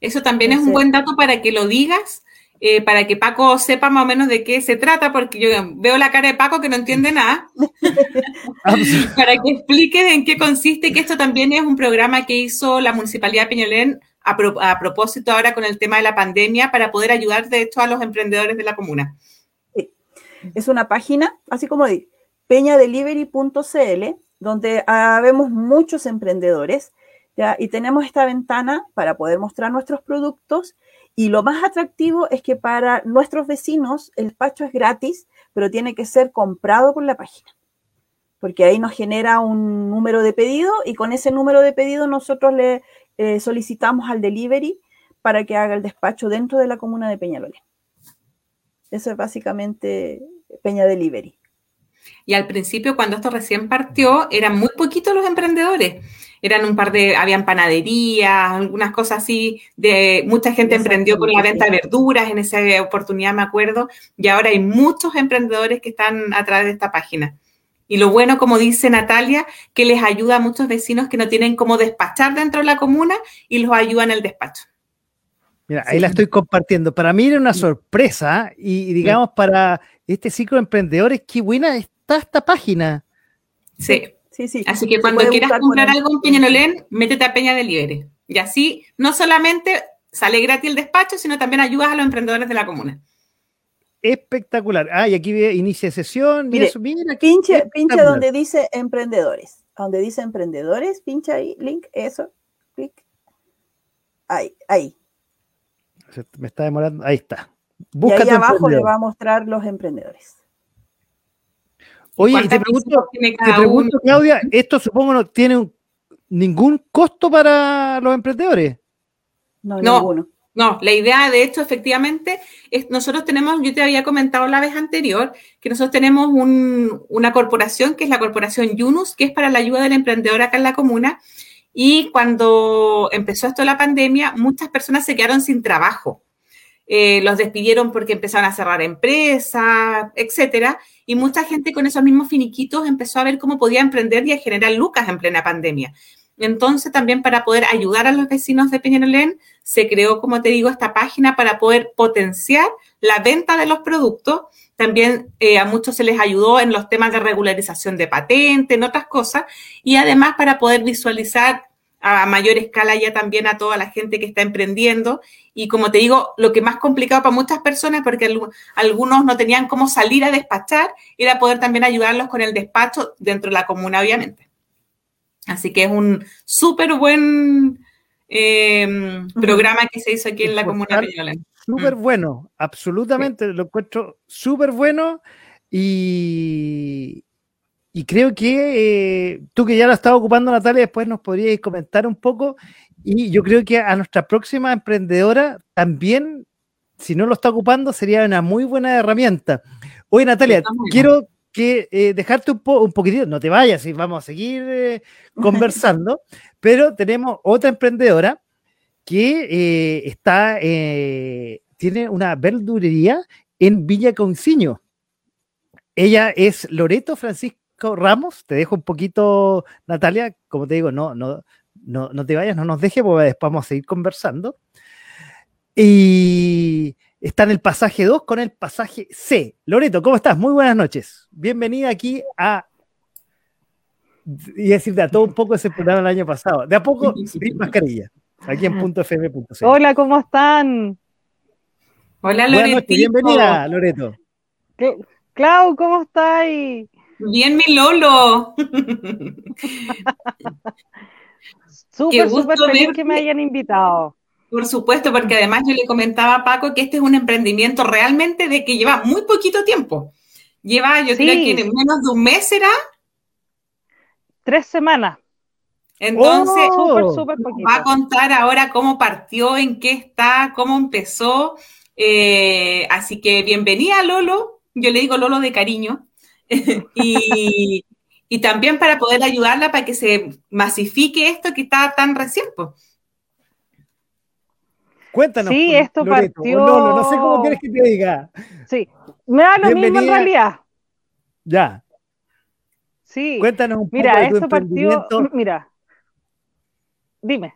Eso también es un buen dato para que lo digas eh, para que Paco sepa más o menos de qué se trata, porque yo veo la cara de Paco que no entiende nada, para que explique en qué consiste, que esto también es un programa que hizo la Municipalidad de Peñolén a, a propósito ahora con el tema de la pandemia para poder ayudar de hecho a los emprendedores de la comuna. Es una página, así como de peñadelivery.cl, donde vemos muchos emprendedores y tenemos esta ventana para poder mostrar nuestros productos y lo más atractivo es que para nuestros vecinos el despacho es gratis, pero tiene que ser comprado por la página. Porque ahí nos genera un número de pedido y con ese número de pedido nosotros le eh, solicitamos al delivery para que haga el despacho dentro de la comuna de Peñalolén. Eso es básicamente Peña Delivery. Y al principio, cuando esto recién partió, eran muy poquitos los emprendedores eran un par de, habían panaderías, algunas cosas así, de mucha gente emprendió con la venta de verduras en esa oportunidad, me acuerdo, y ahora hay muchos emprendedores que están a través de esta página. Y lo bueno, como dice Natalia, que les ayuda a muchos vecinos que no tienen cómo despachar dentro de la comuna y los ayuda en el despacho. Mira, ahí la estoy compartiendo. Para mí era una sorpresa y, digamos, para este ciclo de emprendedores, qué buena está esta página. Sí. Sí, sí. Así que cuando quieras comprar algo en Peñalolén, métete a Peña Delivery. Y así no solamente sale gratis el despacho, sino también ayudas a los emprendedores de la comuna. Espectacular. Ah, y aquí inicia sesión. Mira, mira pinche, pinche donde dice emprendedores. Donde dice emprendedores, pincha ahí, link, eso, clic. Ahí, ahí. Me está demorando. Ahí está. y ahí abajo le va a mostrar los emprendedores. Oye, te pregunto, te pregunto Claudia, ¿esto supongo no tiene ningún costo para los emprendedores? No, no, No, la idea de esto efectivamente es, nosotros tenemos, yo te había comentado la vez anterior, que nosotros tenemos una corporación que es la corporación Yunus, que es para la ayuda del emprendedor acá en la comuna. Y cuando empezó esto la pandemia, muchas personas se quedaron sin trabajo. Eh, los despidieron porque empezaron a cerrar empresas, etcétera, y mucha gente con esos mismos finiquitos empezó a ver cómo podía emprender y a generar lucas en plena pandemia. Entonces, también para poder ayudar a los vecinos de Peñalolén, se creó, como te digo, esta página para poder potenciar la venta de los productos. También eh, a muchos se les ayudó en los temas de regularización de patente, en otras cosas, y además para poder visualizar a mayor escala ya también a toda la gente que está emprendiendo. Y como te digo, lo que más complicado para muchas personas, porque algunos no tenían cómo salir a despachar, era poder también ayudarlos con el despacho dentro de la comuna, obviamente. Así que es un súper buen eh, programa que se hizo aquí en la comuna de Súper mm. bueno, absolutamente, lo encuentro súper bueno y, y creo que eh, tú que ya lo estás ocupando, Natalia, después nos podrías comentar un poco. Y yo creo que a nuestra próxima emprendedora también, si no lo está ocupando, sería una muy buena herramienta. Oye, Natalia, quiero que eh, dejarte un, un poquitito, no te vayas y vamos a seguir eh, conversando, pero tenemos otra emprendedora que está, tiene una verdurería en Villa Conciño. Ella es Loreto Francisco Ramos. Te dejo un poquito, Natalia. Como te digo, no, no, no, no te vayas, no nos dejes, porque después vamos a seguir conversando. Y está en el pasaje 2 con el pasaje C. Loreto, ¿cómo estás? Muy buenas noches. Bienvenida aquí a. Y decirte a todo un poco ese programa el año pasado. De a poco, sin mascarilla. Aquí en punto .fm.c. Hola, ¿cómo están? Hola, Loreto. Bienvenida, Loreto. Clau, ¿cómo estás? Bien, mi Lolo. súper, súper feliz que me hayan invitado. Por supuesto, porque además yo le comentaba a Paco que este es un emprendimiento realmente de que lleva muy poquito tiempo. Lleva, yo creo que menos de un mes será. Tres semanas. Entonces, oh. va a contar ahora cómo partió, en qué está, cómo empezó. Eh, así que bienvenida, Lolo. Yo le digo Lolo de cariño. y, también para poder ayudarla para que se masifique esto que está tan recién. Cuéntanos. Sí, esto partió. no sé cómo quieres que te diga. Sí, me da lo mismo en realidad. Ya. Sí. Cuéntanos un mira, poco. Mira, esto partió. Mira, dime.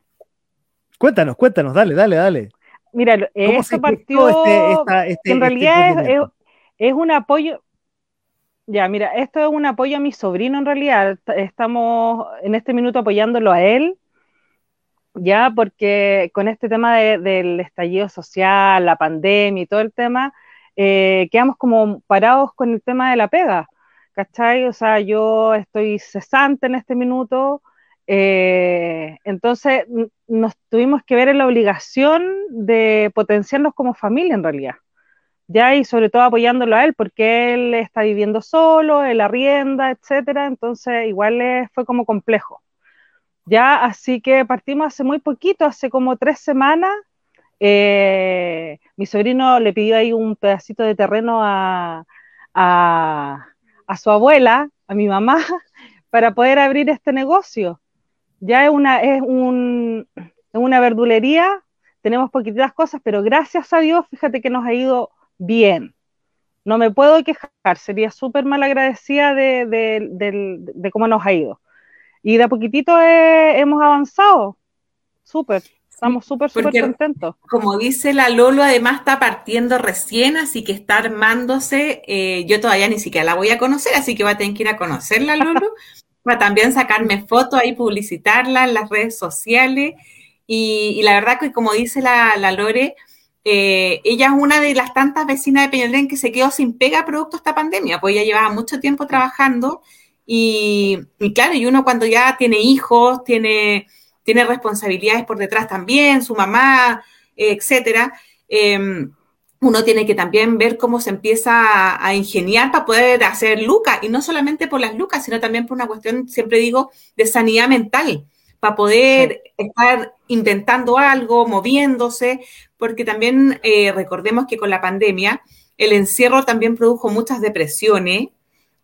Cuéntanos, cuéntanos, dale, dale, dale. Mira, esto partió, este, este, en este realidad es, un apoyo, ya, mira, esto es un apoyo a mi sobrino en realidad. Estamos en este minuto apoyándolo a él, ya, porque con este tema del estallido social, la pandemia y todo el tema, eh, quedamos como parados con el tema de la pega, ¿cachai? O sea, yo estoy cesante en este minuto, eh, entonces nos tuvimos que ver en la obligación de potenciarnos como familia en realidad. Ya, y sobre todo apoyándolo a él, porque él está viviendo solo, él arrienda, etcétera, entonces igual fue como complejo. Ya, así que partimos hace muy poquito, hace como tres semanas. Eh, mi sobrino le pidió ahí un pedacito de terreno a, a su abuela, a mi mamá, para poder abrir este negocio ya es una, es, un, una verdulería, tenemos poquititas cosas, pero gracias a Dios, fíjate que nos ha ido bien. No me puedo quejar, sería súper mal agradecida de, de, cómo nos ha ido. Y de a poquitito hemos avanzado, súper. Estamos súper, súper contentos. Como dice la Lolo, además está partiendo recién, así que está armándose. Eh, yo todavía ni siquiera la voy a conocer, así que va a tener que ir a conocerla, Lolo. para también sacarme fotos ahí, publicitarla en las redes sociales. Y, la verdad que como dice la, Lore, eh, ella es una de las tantas vecinas de Peñalén que se quedó sin pega producto de esta pandemia, pues ella llevaba mucho tiempo trabajando y, claro, y uno cuando ya tiene hijos, tiene, tiene responsabilidades por detrás también, su mamá, etcétera, em, uno tiene que también ver cómo se empieza a, ingeniar para poder hacer lucas, y no solamente por las lucas, sino también por una cuestión, siempre digo, de sanidad mental, para poder estar inventando algo, moviéndose, porque también eh, recordemos que con la pandemia el encierro también produjo muchas depresiones,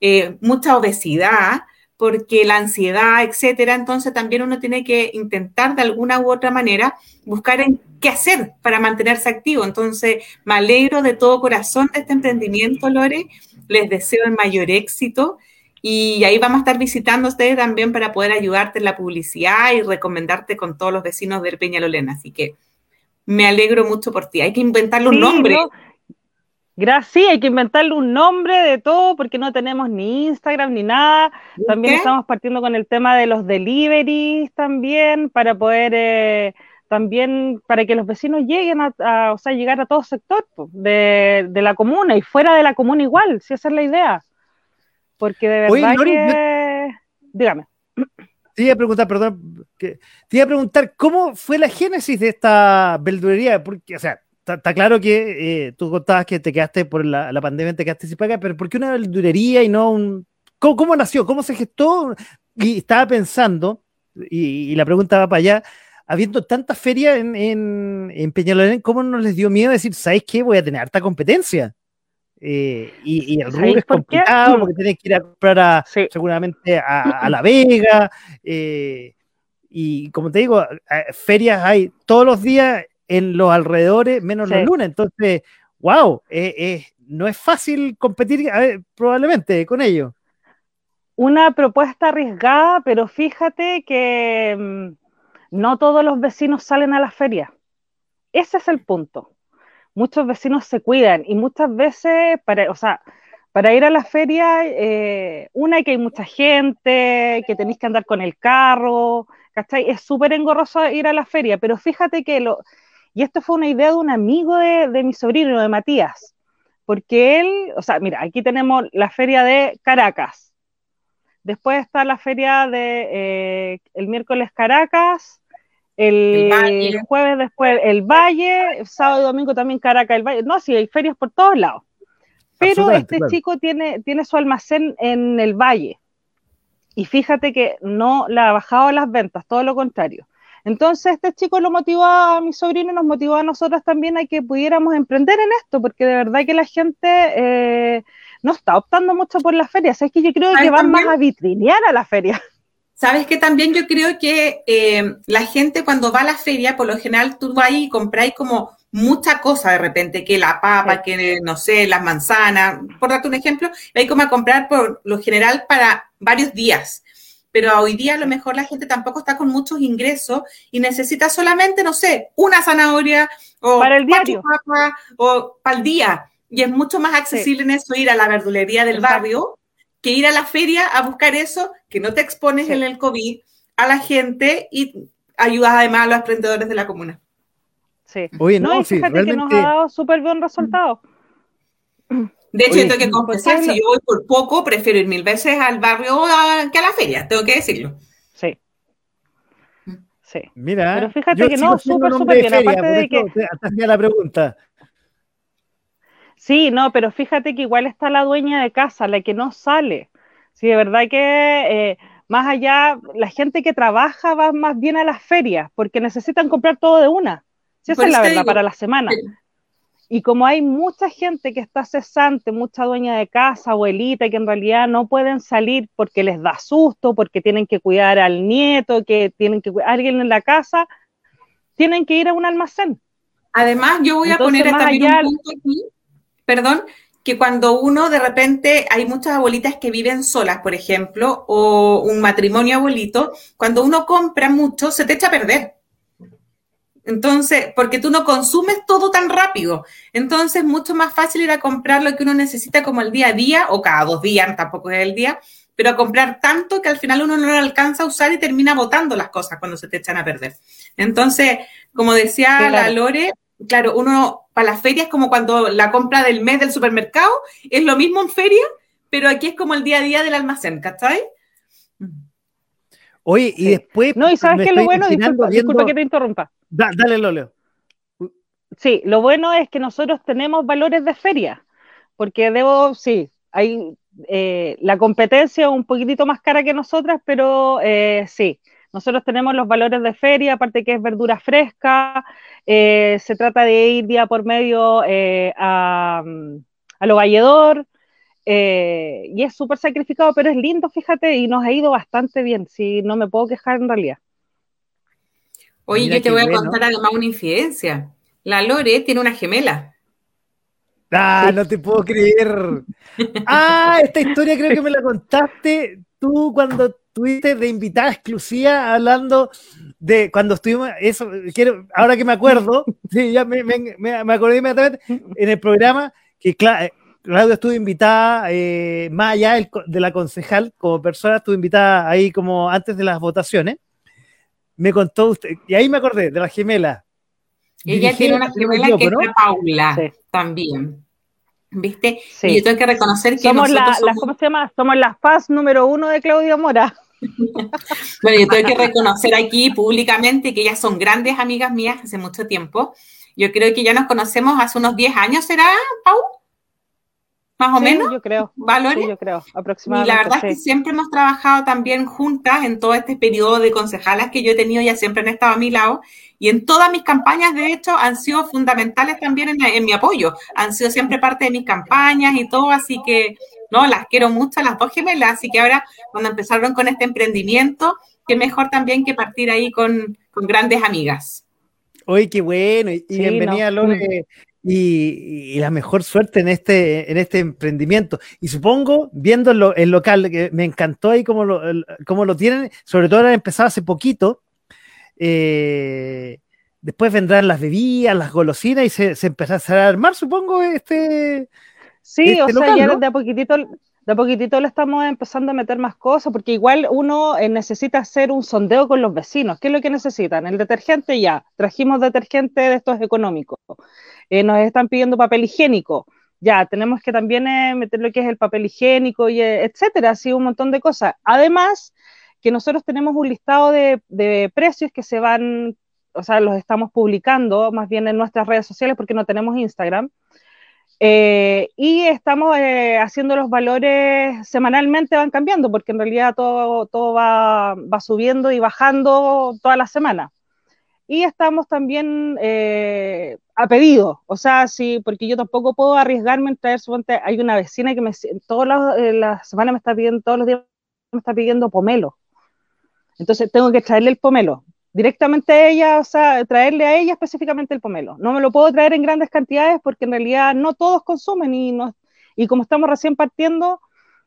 eh, mucha obesidad, porque la ansiedad, etcétera, entonces también uno tiene que intentar de alguna u otra manera buscar en qué hacer para mantenerse activo. Entonces, me alegro de todo corazón de este emprendimiento, Lore. Les deseo el mayor éxito y ahí vamos a estar visitando ustedes también para poder ayudarte en la publicidad y recomendarte con todos los vecinos de Peñalolena. Así que me alegro mucho por ti. Hay que inventarle un nombre. Gracias, hay que inventarle un nombre de todo porque no tenemos ni Instagram ni nada. También estamos partiendo con el tema de los deliveries también para poder, eh, también para que los vecinos lleguen a, o sea, llegar a todo sector de, la comuna y fuera de la comuna igual, si esa es la idea. Porque de verdad que... Dígame. Te iba a preguntar, perdón, que, te iba a preguntar, ¿cómo fue la génesis de esta verdulería? Porque, o sea, Está claro que eh, tú contabas que te quedaste por la, pandemia, te quedaste sin paga, pero ¿por qué una verdurería y no un... ¿Cómo, nació? ¿Cómo se gestó? Y estaba pensando, y, la pregunta va para allá, habiendo tantas ferias en, en, Peñalolén, ¿cómo no les dio miedo decir, ¿sabes qué? Voy a tener harta competencia. Eh, y, el rubro es complicado porque tienes que ir a comprar seguramente a, La Vega. Eh, y como te digo, ferias hay todos los días en los alrededores, menos los lunes. Entonces, wow, eh, eh, no es fácil competir probablemente con ellos. Una propuesta arriesgada, pero fíjate que mm, no todos los vecinos salen a la feria. Ese es el punto. Muchos vecinos se cuidan y muchas veces, para, o sea, para ir a la feria, eh, una que hay mucha gente, que tenéis que andar con el carro, ¿cachai? Es súper engorroso ir a la feria, pero fíjate que lo, y esto fue una idea de un amigo de, mi sobrino, de Matías, porque él, o sea, mira, aquí tenemos la feria de Caracas, después está la feria de eh, el miércoles Caracas, el, jueves después el Valle, sábado y domingo también Caracas, el Valle, no, sí, hay ferias por todos lados. Pero este chico tiene, tiene su almacén en el Valle. Y fíjate que no le ha bajado las ventas, todo lo contrario. Entonces este chico lo motivó a mi sobrino y nos motivó a nosotros también a que pudiéramos emprender en esto, porque de verdad que la gente eh, no está optando mucho por las ferias. Es que yo creo que van más a vitrinear a la feria. Sabes que también yo creo que eh, la gente cuando va a la feria, por lo general tú vas y compráis como mucha cosa de repente, que la papa, que no sé, las manzanas, por darte un ejemplo, hay como a comprar por lo general para varios días. Pero hoy día a lo mejor la gente tampoco está con muchos ingresos y necesita solamente, no sé, una zanahoria o para el diario o para el día. Y es mucho más accesible en eso ir a la verdulería del barrio que ir a la feria a buscar eso, que no te expones en el COVID a la gente y ayudas además a los emprendedores de la comuna. Sí. Oye, no, y fíjate que nos ha dado súper buen resultado. De hecho, tengo que confesar, si yo voy por poco, prefiero ir mil veces al barrio que a la feria, tengo que decirlo. Sí. Sí. Mira, pero fíjate que no, súper, súper bien. aparte de que. la pregunta. Sí, no, pero fíjate que igual está la dueña de casa, la que no sale. Sí, de verdad que eh, más allá, la gente que trabaja va más bien a las ferias, porque necesitan comprar todo de una. Sí, esa es la verdad, para la semana. Y como hay mucha gente que está cesante, mucha dueña de casa, abuelita, que en realidad no pueden salir porque les da susto, porque tienen que cuidar al nieto, que tienen que cuidar a alguien en la casa, tienen que ir a un almacén. Además, yo voy a poner también un punto aquí, perdón, que cuando uno de repente, hay muchas abuelitas que viven solas, por ejemplo, o un matrimonio abuelito, cuando uno compra mucho, se te echa a perder entonces, porque tú no consumes todo tan rápido. Entonces, es mucho más fácil ir a comprar lo que uno necesita como el día a día, o cada dos días, tampoco es el día, pero a comprar tanto que al final uno no lo alcanza a usar y termina botando las cosas cuando se te echan a perder. Entonces, como decía la Lore, claro, uno para las ferias como cuando la compra del mes del supermercado, es lo mismo en feria, pero aquí es como el día a día del almacén, ¿cachai? Oye, y después. No, y sabes que lo bueno, disculpa, que te interrumpa. dale, Loleo. Sí, lo bueno es que nosotros tenemos valores de feria, porque debo, sí, hay eh, la competencia un poquitito más cara que nosotras, pero eh, sí, nosotros tenemos los valores de feria, aparte que es verdura fresca, eh, se trata de ir día por medio a, a lo valledor, eh, y es súper sacrificado, pero es lindo, fíjate, y nos ha ido bastante bien, si no me puedo quejar en realidad. Oye, yo te voy a contar además una infidencia. La Lore tiene una gemela. Ah, no te puedo creer. Ah, esta historia creo que me la contaste tú cuando estuviste de invitada exclusiva hablando de cuando estuvimos, eso, quiero, ahora que me acuerdo, sí, ya me, me, me acordé inmediatamente en el programa que, claro, Claudia estuvo invitada, eh, más allá de la concejal, como persona, estuvo invitada ahí como antes de las votaciones. Me contó usted, y ahí me acordé de la gemela. Ella tiene una gemela que es Paula también. ¿Viste? Y yo tengo que reconocer que somos, la, ¿cómo se llama? Somos las fans número uno de Claudia Mora. bueno, yo tengo que reconocer aquí públicamente que ellas son grandes amigas mías hace mucho tiempo. Yo creo que ya nos conocemos hace unos 10 años, ¿será, Pau? Más o menos. Yo creo. ¿Valores? yo creo, aproximadamente. Y la verdad es que siempre hemos trabajado también juntas en todo este periodo de concejalas que yo he tenido, ya siempre han estado a mi lado. Y en todas mis campañas, de hecho, han sido fundamentales también en, mi apoyo. Han sido siempre parte de mis campañas y todo, así que, no, las quiero mucho las dos gemelas. Así que ahora, cuando empezaron con este emprendimiento, qué mejor también que partir ahí con, grandes amigas. Oye, qué bueno. Y, bienvenida, Lore. Y, la mejor suerte en este, en este emprendimiento. Y supongo, viendo el, local, que me encantó ahí cómo lo, lo tienen, sobre todo han empezado hace poquito. Eh, después vendrán las bebidas, las golosinas y se, se empezará a armar, supongo, este. Sí, este o sea, ya de a poquitito de a poquitito le estamos empezando a meter más cosas, porque igual uno eh, necesita hacer un sondeo con los vecinos. ¿Qué es lo que necesitan? El detergente ya, trajimos detergente de estos económicos. Eh, nos están pidiendo papel higiénico. Ya, tenemos que también eh, meter lo que es el papel higiénico, y, etcétera, así un montón de cosas. Además, que nosotros tenemos un listado de, precios que se van, o sea, los estamos publicando más bien en nuestras redes sociales porque no tenemos Instagram eh, y estamos eh, haciendo los valores semanalmente, van cambiando, porque en realidad todo, todo va, va, subiendo y bajando toda la semana. Y estamos también eh, a pedido, o sea, sí, porque yo tampoco puedo arriesgarme en traer, suponte, hay una vecina que me, todas las la semana me está pidiendo, todos los días me está pidiendo pomelo. Entonces tengo que traerle el pomelo directamente a ella, o sea, traerle a ella específicamente el pomelo. No me lo puedo traer en grandes cantidades porque en realidad no todos consumen y, no, y como estamos recién partiendo,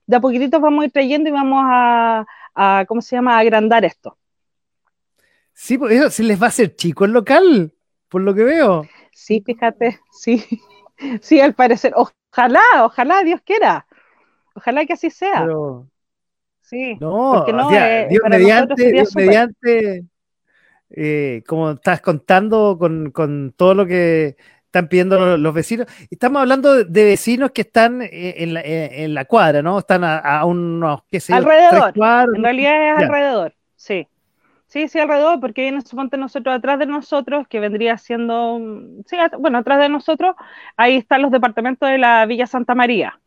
de a poquititos vamos a ir trayendo y vamos a, a, ¿cómo se llama?, a agrandar esto. Sí, pues eso se les va a hacer chico el local, por lo que veo. Sí, fíjate, sí, sí, al parecer, ojalá, ojalá, Dios quiera, ojalá que así sea. sí, no, porque no eh, Dios mediante, Dios mediante eh, como estás contando con, con todo lo que están pidiendo los, vecinos. Estamos hablando de vecinos que están eh, en la, en la cuadra, ¿no? Están a, unos, qué sé Alrededor. en realidad es alrededor, sí. Sí, sí, alrededor, porque viene, suponte nosotros, atrás de nosotros, que vendría siendo, sí, bueno, atrás de nosotros, ahí están los departamentos de la Villa Santa María,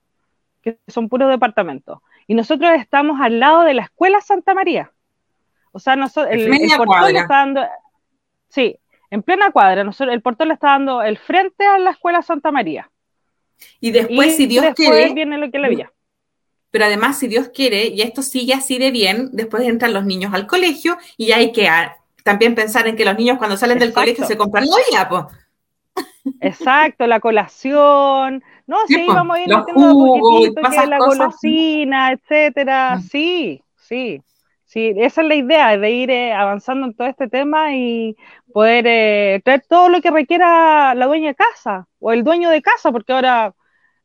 que son puros departamentos. Y nosotros estamos al lado de la Escuela Santa María. O sea, nosotros, el, el portón está dando, sí, en plena cuadra, nosotros, el portón le está dando el frente a la escuela Santa María. Y después, si Dios quiere. viene lo que le veía. Pero además, si Dios quiere, y esto sigue así de bien, después entran los niños al colegio y hay que también pensar en que los niños cuando salen del colegio se compran la vida, pues. Exacto, la colación. No, sí, vamos a ir metiendo poquitito, que la golosina, etcétera. Mm. Sí, sí. Sí, esa es la idea, de ir eh, avanzando en todo este tema y poder eh, traer todo lo que requiera la dueña de casa o el dueño de casa, porque ahora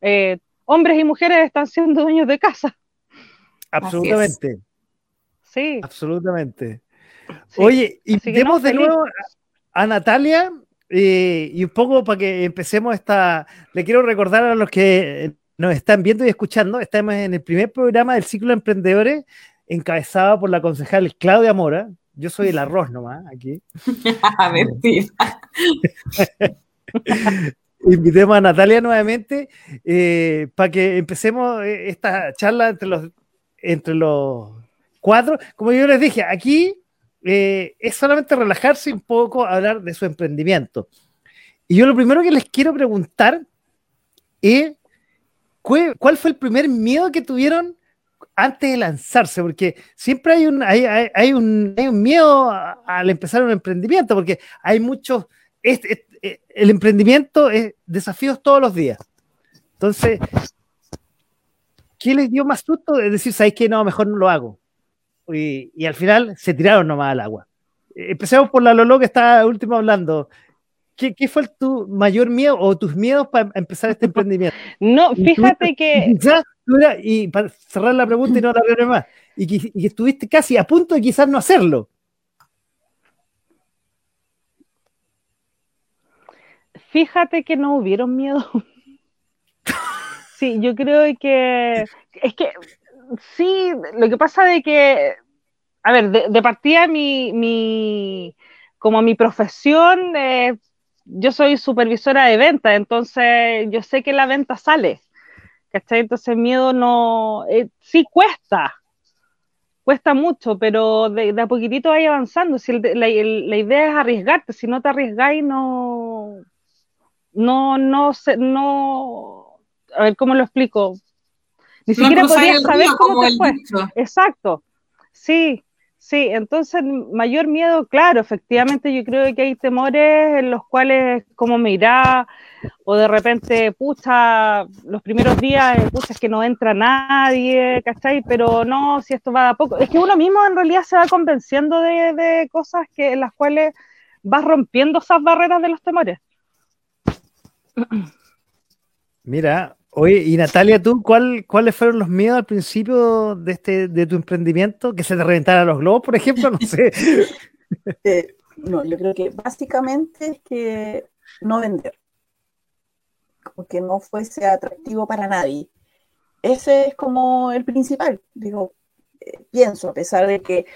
eh, hombres y mujeres están siendo dueños de casa. Absolutamente. Sí. Absolutamente. Oye, invitemos de nuevo a Natalia y un poco para que empecemos esta. Le quiero recordar a los que nos están viendo y escuchando, estamos en el primer programa del ciclo de emprendedores encabezada por la concejal Claudia Mora. Yo soy el arroz nomás aquí. Invitemos a Natalia nuevamente eh, para que empecemos eh, esta charla entre los, entre los cuatro. Como yo les dije, aquí eh, es solamente relajarse un poco, hablar de su emprendimiento. Y yo lo primero que les quiero preguntar es, ¿cuál fue el primer miedo que tuvieron antes de lanzarse, porque siempre hay un, hay, un, hay un, miedo al empezar un emprendimiento, porque hay muchos, eh, el emprendimiento es desafíos todos los días. Entonces, ¿qué les dio más susto de decir, sabes que no, mejor no lo hago? Y, y, al final se tiraron nomás al agua. Empecemos por la Lolo que está último hablando. ¿Qué, ¿Qué, fue tu mayor miedo o tus miedos para empezar este emprendimiento? No, fíjate que y para cerrar la pregunta y no la más, y que, y estuviste casi a punto de quizás no hacerlo. Fíjate que no hubieron miedo. Sí, yo creo que es que sí, lo que pasa de que, a ver, de, partida mi, mi, como mi profesión, yo soy supervisora de venta, entonces yo sé que la venta sale. ¿cachai? Entonces miedo no, eh, sí cuesta, cuesta mucho, pero de, a poquitito vais avanzando. Si la, idea es arriesgarte, si no te arriesgáis, no, no, no, no, a ver cómo lo explico. Ni siquiera podías saber cómo te fue. Exacto, sí, sí, entonces mayor miedo, claro, efectivamente yo creo que hay temores en los cuales, como me irá, o de repente, pucha, los primeros días, eh, pucha, es que no entra nadie, ¿cachai? Pero no, si esto va a poco. Es que uno mismo en realidad se va convenciendo de, cosas que, en las cuales vas rompiendo esas barreras de los temores. Mira, oye, y Natalia, ¿tú cuál, cuáles fueron los miedos al principio de, este, de tu emprendimiento? ¿Que se te reventaran los globos, por ejemplo? No sé. Eh, no, yo creo que básicamente es que no vender que no fuese atractivo para nadie. Ese es como el principal, digo, eh, pienso, a pesar de que,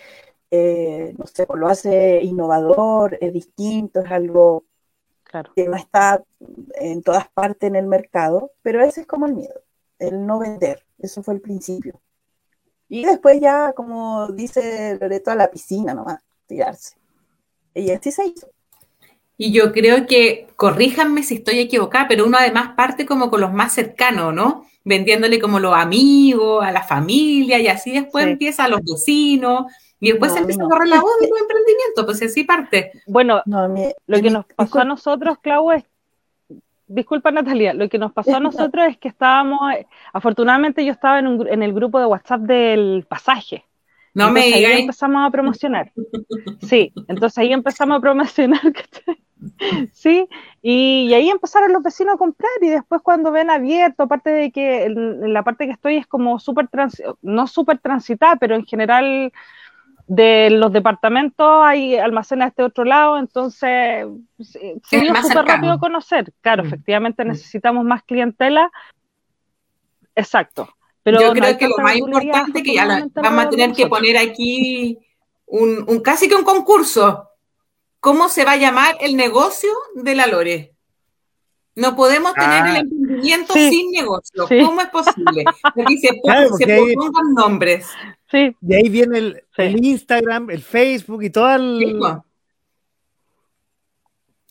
eh, no sé, lo hace innovador, es distinto, es algo que no está en todas partes en el mercado, pero ese es como el miedo, el no vender, eso fue el principio. Y después ya, como dice Loreto, a la piscina nomás, tirarse. Y así se hizo. Y yo creo que, corríjanme si estoy equivocada, pero uno además parte como con los más cercanos, ¿no? Vendiéndole como los amigos, a la familia, y así después empieza a los vecinos, y después se empieza a correr la voz de tu emprendimiento, pues así parte. Bueno, lo que nos pasó a nosotros, Clau, es disculpa Natalia, lo que nos pasó a nosotros es que estábamos, afortunadamente yo estaba en, un, en, el grupo de WhatsApp del pasaje, No me digas. Ahí empezamos a promocionar. Sí, entonces ahí empezamos a promocionar. sí, y, ahí empezaron los vecinos a comprar y después cuando ven abierto, aparte de que en, la parte que estoy es como súper, no súper transitada, pero en general de los departamentos hay almacenes a este otro lado, entonces se dio súper rápido conocer. Claro, mm. efectivamente mm. necesitamos más clientela. Exacto. Pero Yo creo que lo más importante que ya vamos a tener que poner aquí un, un, casi que un concurso. ¿Cómo se va a llamar el negocio de la Lore? No podemos tener el ah. emprendimiento sin negocio. ¿Cómo es posible? Aquí se, pongan nombres. Sí. De ahí viene el, Instagram, el Facebook y todo el.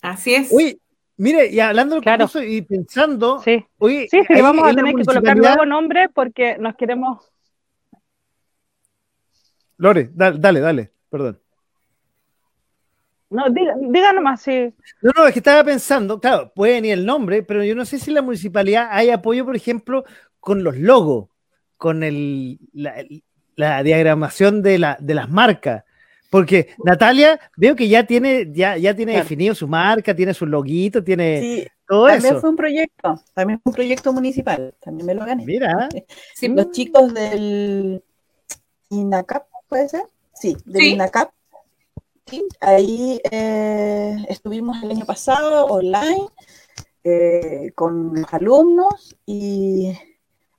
Así es. Uy, mire, y hablando de claro. y pensando. Sí, sí, sí vamos a tener que colocar nuevo nombre porque nos queremos. Lore, dale, dale, dale perdón. No, diga, diga nomás, sí. No, no, es que estaba pensando, claro, pueden ir el nombre, pero yo no sé si en la municipalidad hay apoyo, por ejemplo, con los logos, con el, la, diagramación de, la, de las marcas. Porque Natalia, veo que ya tiene, ya, ya tiene definido su marca, tiene su loguito, tiene sí, todo también fue un proyecto, también fue un proyecto municipal, también me lo gané. Mira. Sí, los chicos del INACAP, ¿puede ser? Sí, del INACAP ahí eh, estuvimos el año pasado online eh, con los alumnos y,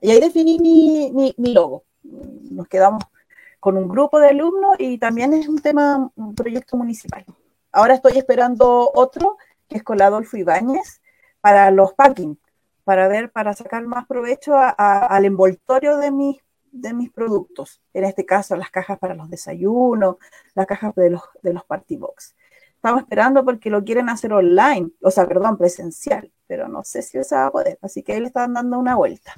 ahí definí mi, mi, logo. Nos quedamos con un grupo de alumnos y también es un tema, un proyecto municipal. Ahora estoy esperando otro, que es con Adolfo Ibáñez, para los packing, para ver, para sacar más provecho al envoltorio de mis de mis productos, en este caso las cajas para los desayunos, las cajas de los, de los party box. Estamos esperando porque lo quieren hacer online, o sea, perdón, presencial, pero no sé si se va a poder, así que ahí le están dando una vuelta.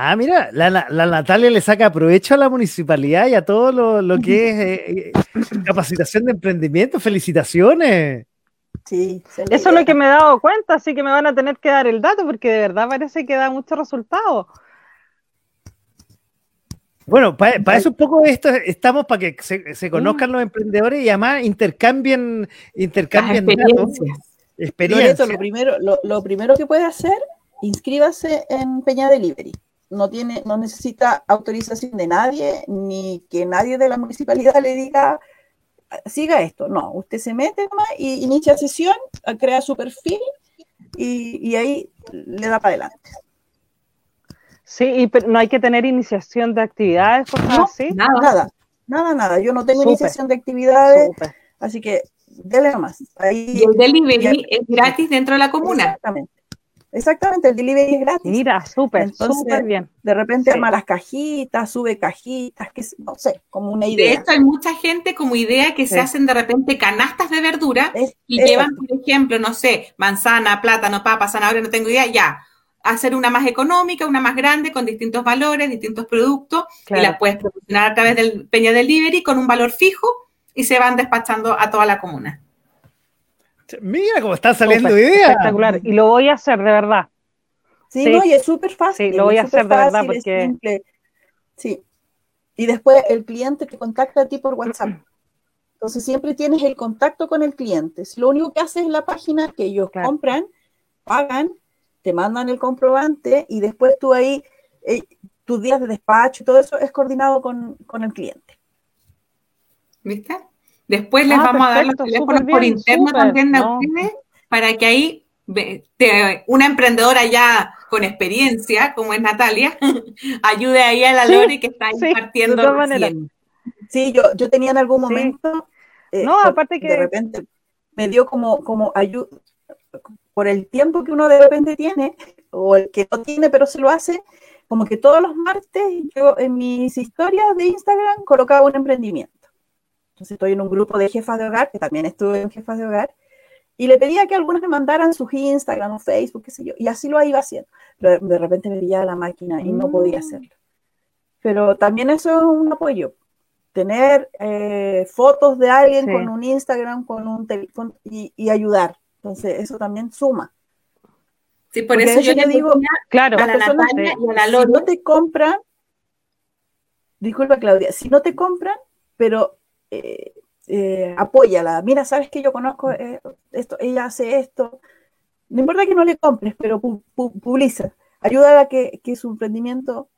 Ah, mira, la, Natalia le saca provecho a la municipalidad y a todo lo, que es eh, eh, capacitación de emprendimiento. Felicitaciones. Sí, eso es lo que me he dado cuenta, así que me van a tener que dar el dato porque de verdad parece que da muchos resultados. Bueno, para, eso un poco esto estamos para que se, conozcan los emprendedores y además intercambien, intercambien experiencias. lo primero, lo, primero que puede hacer, inscríbase en Peña Delivery. No tiene, no necesita autorización de nadie, ni que nadie de la municipalidad le diga siga esto. No, usted se mete nomás y inicia sesión, crea su perfil y, y ahí le da para adelante. Sí, y no hay que tener iniciación de actividades, cosas así. Nada, nada, nada, Yo no tengo iniciación de actividades, así que dele nomás. y el delivery es gratis dentro de la comuna. Exactamente. Exactamente, el delivery es gratis. Mira, súper, súper bien. De repente arma las cajitas, sube cajitas, que no sé, como una idea. De esto hay mucha gente como idea que se hacen de repente canastas de verdura y llevan, por ejemplo, no sé, manzana, plátano, papa, zanahoria, no tengo idea, ya hacer una más económica, una más grande, con distintos valores, distintos productos, y las puedes proporcionar a través del Peña Delivery con un valor fijo y se van despachando a toda la comuna. Mira cómo está saliendo idea. Espectacular. Y lo voy a hacer de verdad. Sí, no, y es súper fácil. Sí, lo voy a hacer de verdad porque. Sí. Y después el cliente te contacta a ti por WhatsApp. Entonces siempre tienes el contacto con el cliente. Si lo único que haces en la página que ellos compran, pagan te mandan el comprobante y después tú ahí, eh, tus días de despacho y todo eso es coordinado con, el cliente. ¿Viste? Después les ah, vamos a dar los teléfonos por interno también a ustedes para que ahí una emprendedora ya con experiencia, como es Natalia, ayude ahí a la Lore que está impartiendo. Sí, sí yo, yo tenía en algún momento. Eh, no, aparte que. De repente me dio como, como ayuda, por el tiempo que uno de repente tiene, o el que no tiene pero se lo hace, como que todos los martes yo en mis historias de Instagram colocaba un emprendimiento. Entonces estoy en un grupo de jefas de hogar, que también estuve en jefas de hogar, y le pedía que algunos me mandaran sus Instagram o Facebook, qué sé yo, y así lo iba haciendo. Pero de repente me pillaba la máquina y no podía mm. hacerlo. Pero también eso es un apoyo. Tener eh, fotos de alguien con un Instagram, con un teléfono y ayudar. Entonces, eso también suma. Sí, por eso yo le digo, claro, a la Natalia y a la Loro, si no te compran, disculpa Claudia, si no te compran, pero eh, eh, apóyala. Mira, sabes que yo conozco eh, esto, ella hace esto. No importa que no le compres, pero publica. Ayuda a que, que su emprendimiento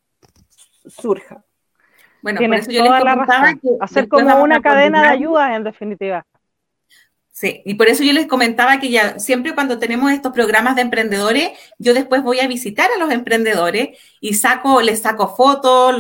surja. Bueno, Tienes por eso yo les Que Hacer como una cadena de ayuda, en definitiva. Sí, y por eso yo les comentaba que ya siempre cuando tenemos estos programas de emprendedores, yo después voy a visitar a los emprendedores y saco, les saco fotos,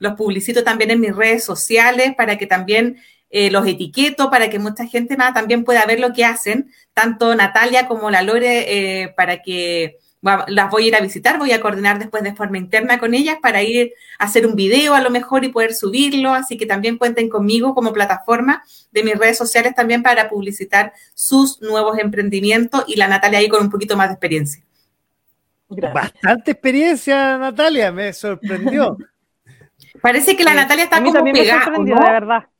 los publicito también en mis redes sociales para que también eh, los etiqueto, para que mucha gente más también pueda ver lo que hacen, tanto Natalia como la Lore, eh, para que las voy a ir a visitar, voy a coordinar después de forma interna con ellas para ir a hacer un video a lo mejor y poder subirlo, así que también cuenten conmigo como plataforma de mis redes sociales también para publicitar sus nuevos emprendimientos y la Natalia ahí con un poquito más de experiencia. Bastante experiencia, Natalia, me sorprendió. Parece que la Natalia está como pegada, de verdad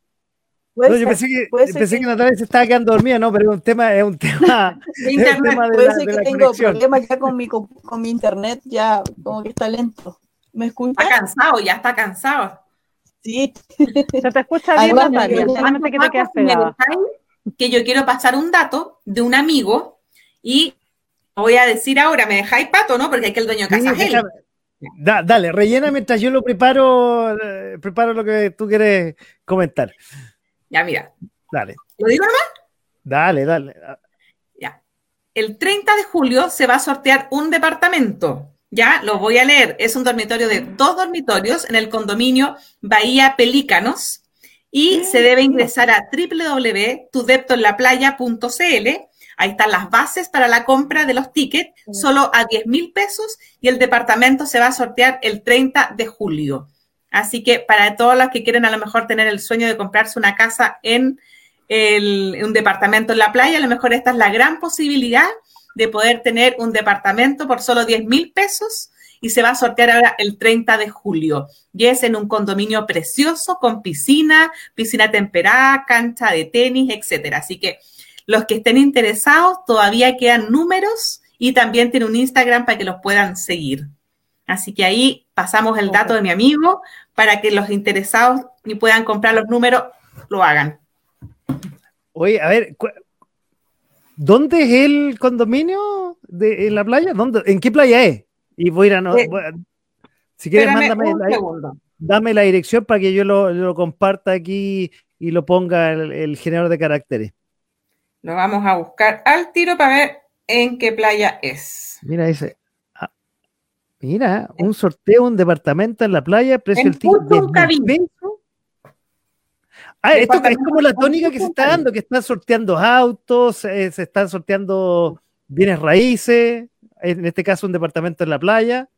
yo pensé que, pensé que, Natalia se estaba quedando dormida, no, pero es un tema, es un tema. puede ser que tengo problemas ya con mi, con, mi internet, ya como que está lento. ¿Me escuchas? Está cansado, ya está cansado. Sí. Se te escucha bien, Natalia, solamente que te quedas pegada. Que yo quiero pasar un dato de un amigo y voy a decir ahora, ¿me dejáis pato, no? Porque hay que el dueño de casa es él. dale, rellena mientras yo lo preparo, eh, preparo lo que tú quieres comentar. Ya, mira. Dale. ¿Lo digo nomás? Dale, dale. Ya. El 30 de julio se va a sortear un departamento. Ya, lo voy a leer. Es un dormitorio de dos dormitorios en el condominio Bahía Pelícanos y se debe ingresar a www.tudeptoenlaplaya.cl. Ahí están las bases para la compra de los tickets, solo a 10 mil pesos y el departamento se va a sortear el 30 de julio. Así que para todos los que quieren a lo mejor tener el sueño de comprarse una casa en, un departamento en la playa, a lo mejor esta es la gran posibilidad de poder tener un departamento por solo 10 mil pesos y se va a sortear ahora el 30 de julio. Y es en un condominio precioso con piscina, piscina temperada, cancha de tenis, etcétera. Así que los que estén interesados, todavía quedan números y también tiene un Instagram para que los puedan seguir. Así que ahí pasamos el dato de mi amigo para que los interesados y puedan comprar los números lo hagan. Oye, a ver, ¿dónde es el condominio de en la playa? ¿Dónde, ¿En qué playa es? Y voy a ir a. Eh, si quieres, mándame la, dame la dirección para que yo lo, comparta aquí y lo ponga el, el, generador de caracteres. Lo vamos a buscar al tiro para ver en qué playa es. Mira, dice Mira, un sorteo, un departamento en la playa, precio del ticket de Ah, esto es como la tónica que se está dando, que están sorteando autos, eh, se están sorteando bienes raíces, en este caso un departamento en la playa.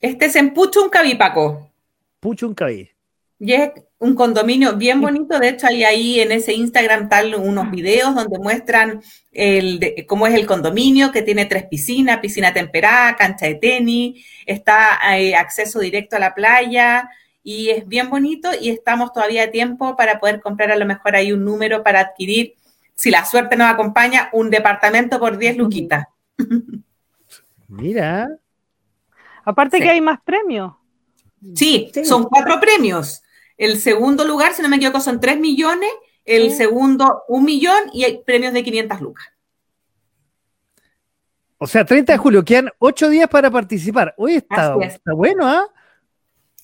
Este es en Puchuncaví, Paco. Puchuncaví. Y es un condominio bien bonito. De hecho, hay ahí en ese Instagram tal unos videos donde muestran el cómo es el condominio, que tiene tres piscinas, piscina temperada, cancha de tenis, está eh, acceso directo a la playa y es bien bonito y estamos todavía a tiempo para poder comprar a lo mejor ahí un número para adquirir, si la suerte nos acompaña, un departamento por 10 luquitas. Mira. Aparte que hay más premios. sí, son cuatro premios. El segundo lugar, si no me equivoco, son 3 millones, el segundo un millón y hay premios de 500 lucas. O sea, 30 de julio, quedan 8 días para participar. Hoy está, está bueno, ¿ah?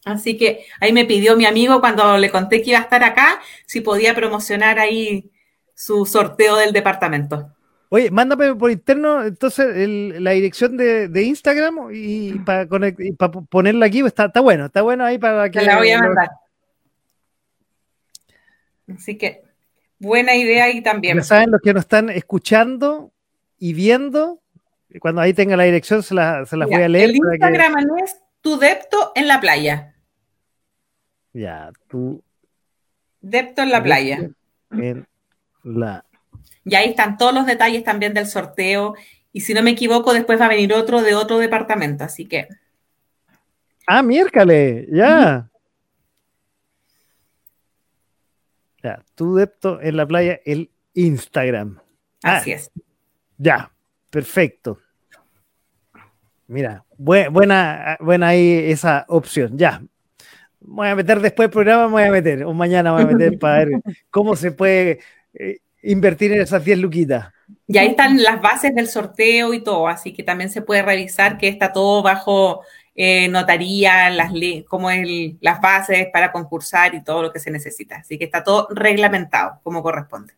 Así que ahí me pidió mi amigo cuando le conté que iba a estar acá, si podía promocionar ahí su sorteo del departamento. Oye, mándame por interno entonces la dirección de, Instagram y para ponerla aquí, está, está bueno, está bueno ahí para que... la voy a mandar. Así que buena idea ahí también. Ya saben los que nos están escuchando y viendo, cuando ahí tenga la dirección se, las voy a leer. El Instagram es tu depto en la playa. Ya, tu depto en la playa. En la. Y ahí están todos los detalles también del sorteo. Y si no me equivoco, después va a venir otro de otro departamento, así que. Ah, miércoles, ya. Ya, tu depto en la playa, el Instagram. Así ah, es. Ya, perfecto. Mira, buena, buena ahí esa opción. Ya. voy a meter después del programa, me voy a meter, o mañana voy a meter para ver cómo se puede eh, invertir en esas 10 luquitas. Y ahí están las bases del sorteo y todo, así que también se puede revisar que está todo bajo eh, notaría, las como el, las bases para concursar y todo lo que se necesita. Así que está todo reglamentado como corresponde.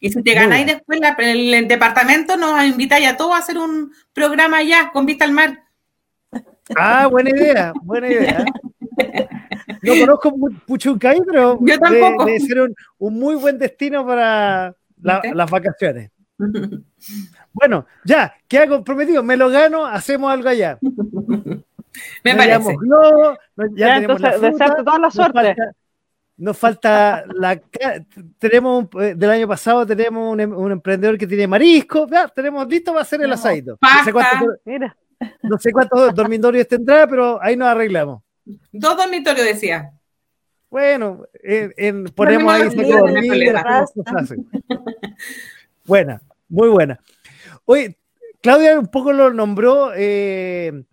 Y si te ganáis después el, departamento, nos invitáis a todos a hacer un programa allá con vista al mar. Ah, buena idea, buena idea. No conozco Puchuncay, pero Yo tampoco. debe ser un, muy buen destino para las vacaciones. Bueno, ya, queda comprometido, me lo gano, hacemos algo allá. Me parece. ya, entonces, desearte toda la suerte. Nos falta, la tenemos eh, del año pasado tenemos un, un emprendedor que tiene marisco, ya, tenemos listo para hacer el asadito. No sé, cuántos, no sé cuántos dormitorios tendrá, pero ahí nos arreglamos. Dos dormitorios decía. Bueno, ponemos ahí Buena, muy buena. Oye, Claudia un poco lo nombró eh,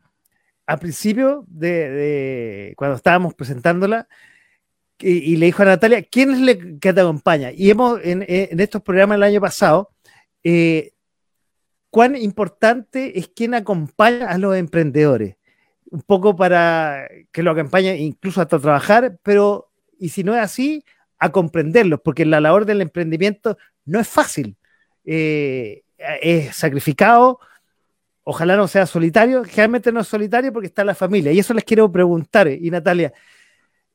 al principio de, cuando estábamos presentándola y, le dijo a Natalia, ¿quién es el que te acompaña? Y hemos en, estos programas el año pasado, eh, cuán importante es quién acompaña a los emprendedores un poco para que lo acompañe incluso hasta trabajar, pero y si no es así, a comprenderlos, porque la labor del emprendimiento no es fácil, eh, es sacrificado, ojalá no sea solitario, generalmente no es solitario porque está la familia, y eso les quiero preguntar, y Natalia,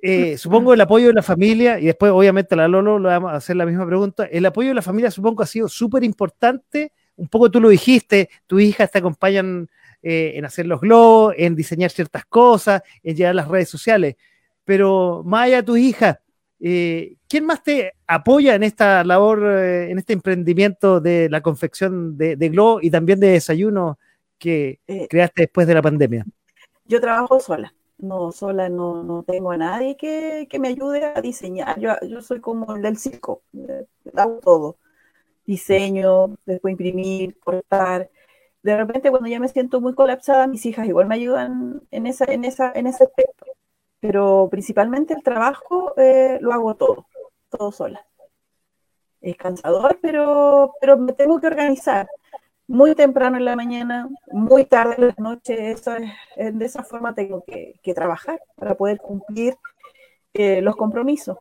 eh, supongo el apoyo de la familia, y después obviamente a la Lolo le vamos a hacer la misma pregunta, el apoyo de la familia supongo ha sido súper importante, un poco tú lo dijiste, tu hija te acompañan eh, en hacer los globos, en diseñar ciertas cosas, en llevar las redes sociales. Pero más allá de tus hijas, eh, ¿quién más te apoya en esta labor, eh, en este emprendimiento de la confección de, de globo y también de desayuno que creaste después de la pandemia? Yo trabajo sola no sola no, tengo a nadie que, me ayude a diseñar. Yo, yo soy como el del circo, hago todo. Diseño, después imprimir, cortar de repente cuando ya me siento muy colapsada, mis hijas igual me ayudan en, esa, en, esa, en ese aspecto. Pero principalmente el trabajo eh, lo hago todo, todo sola. Es cansador, pero, pero me tengo que organizar. Muy temprano en la mañana, muy tarde en la noche, eso es, de esa forma tengo que, trabajar para poder cumplir eh, los compromisos.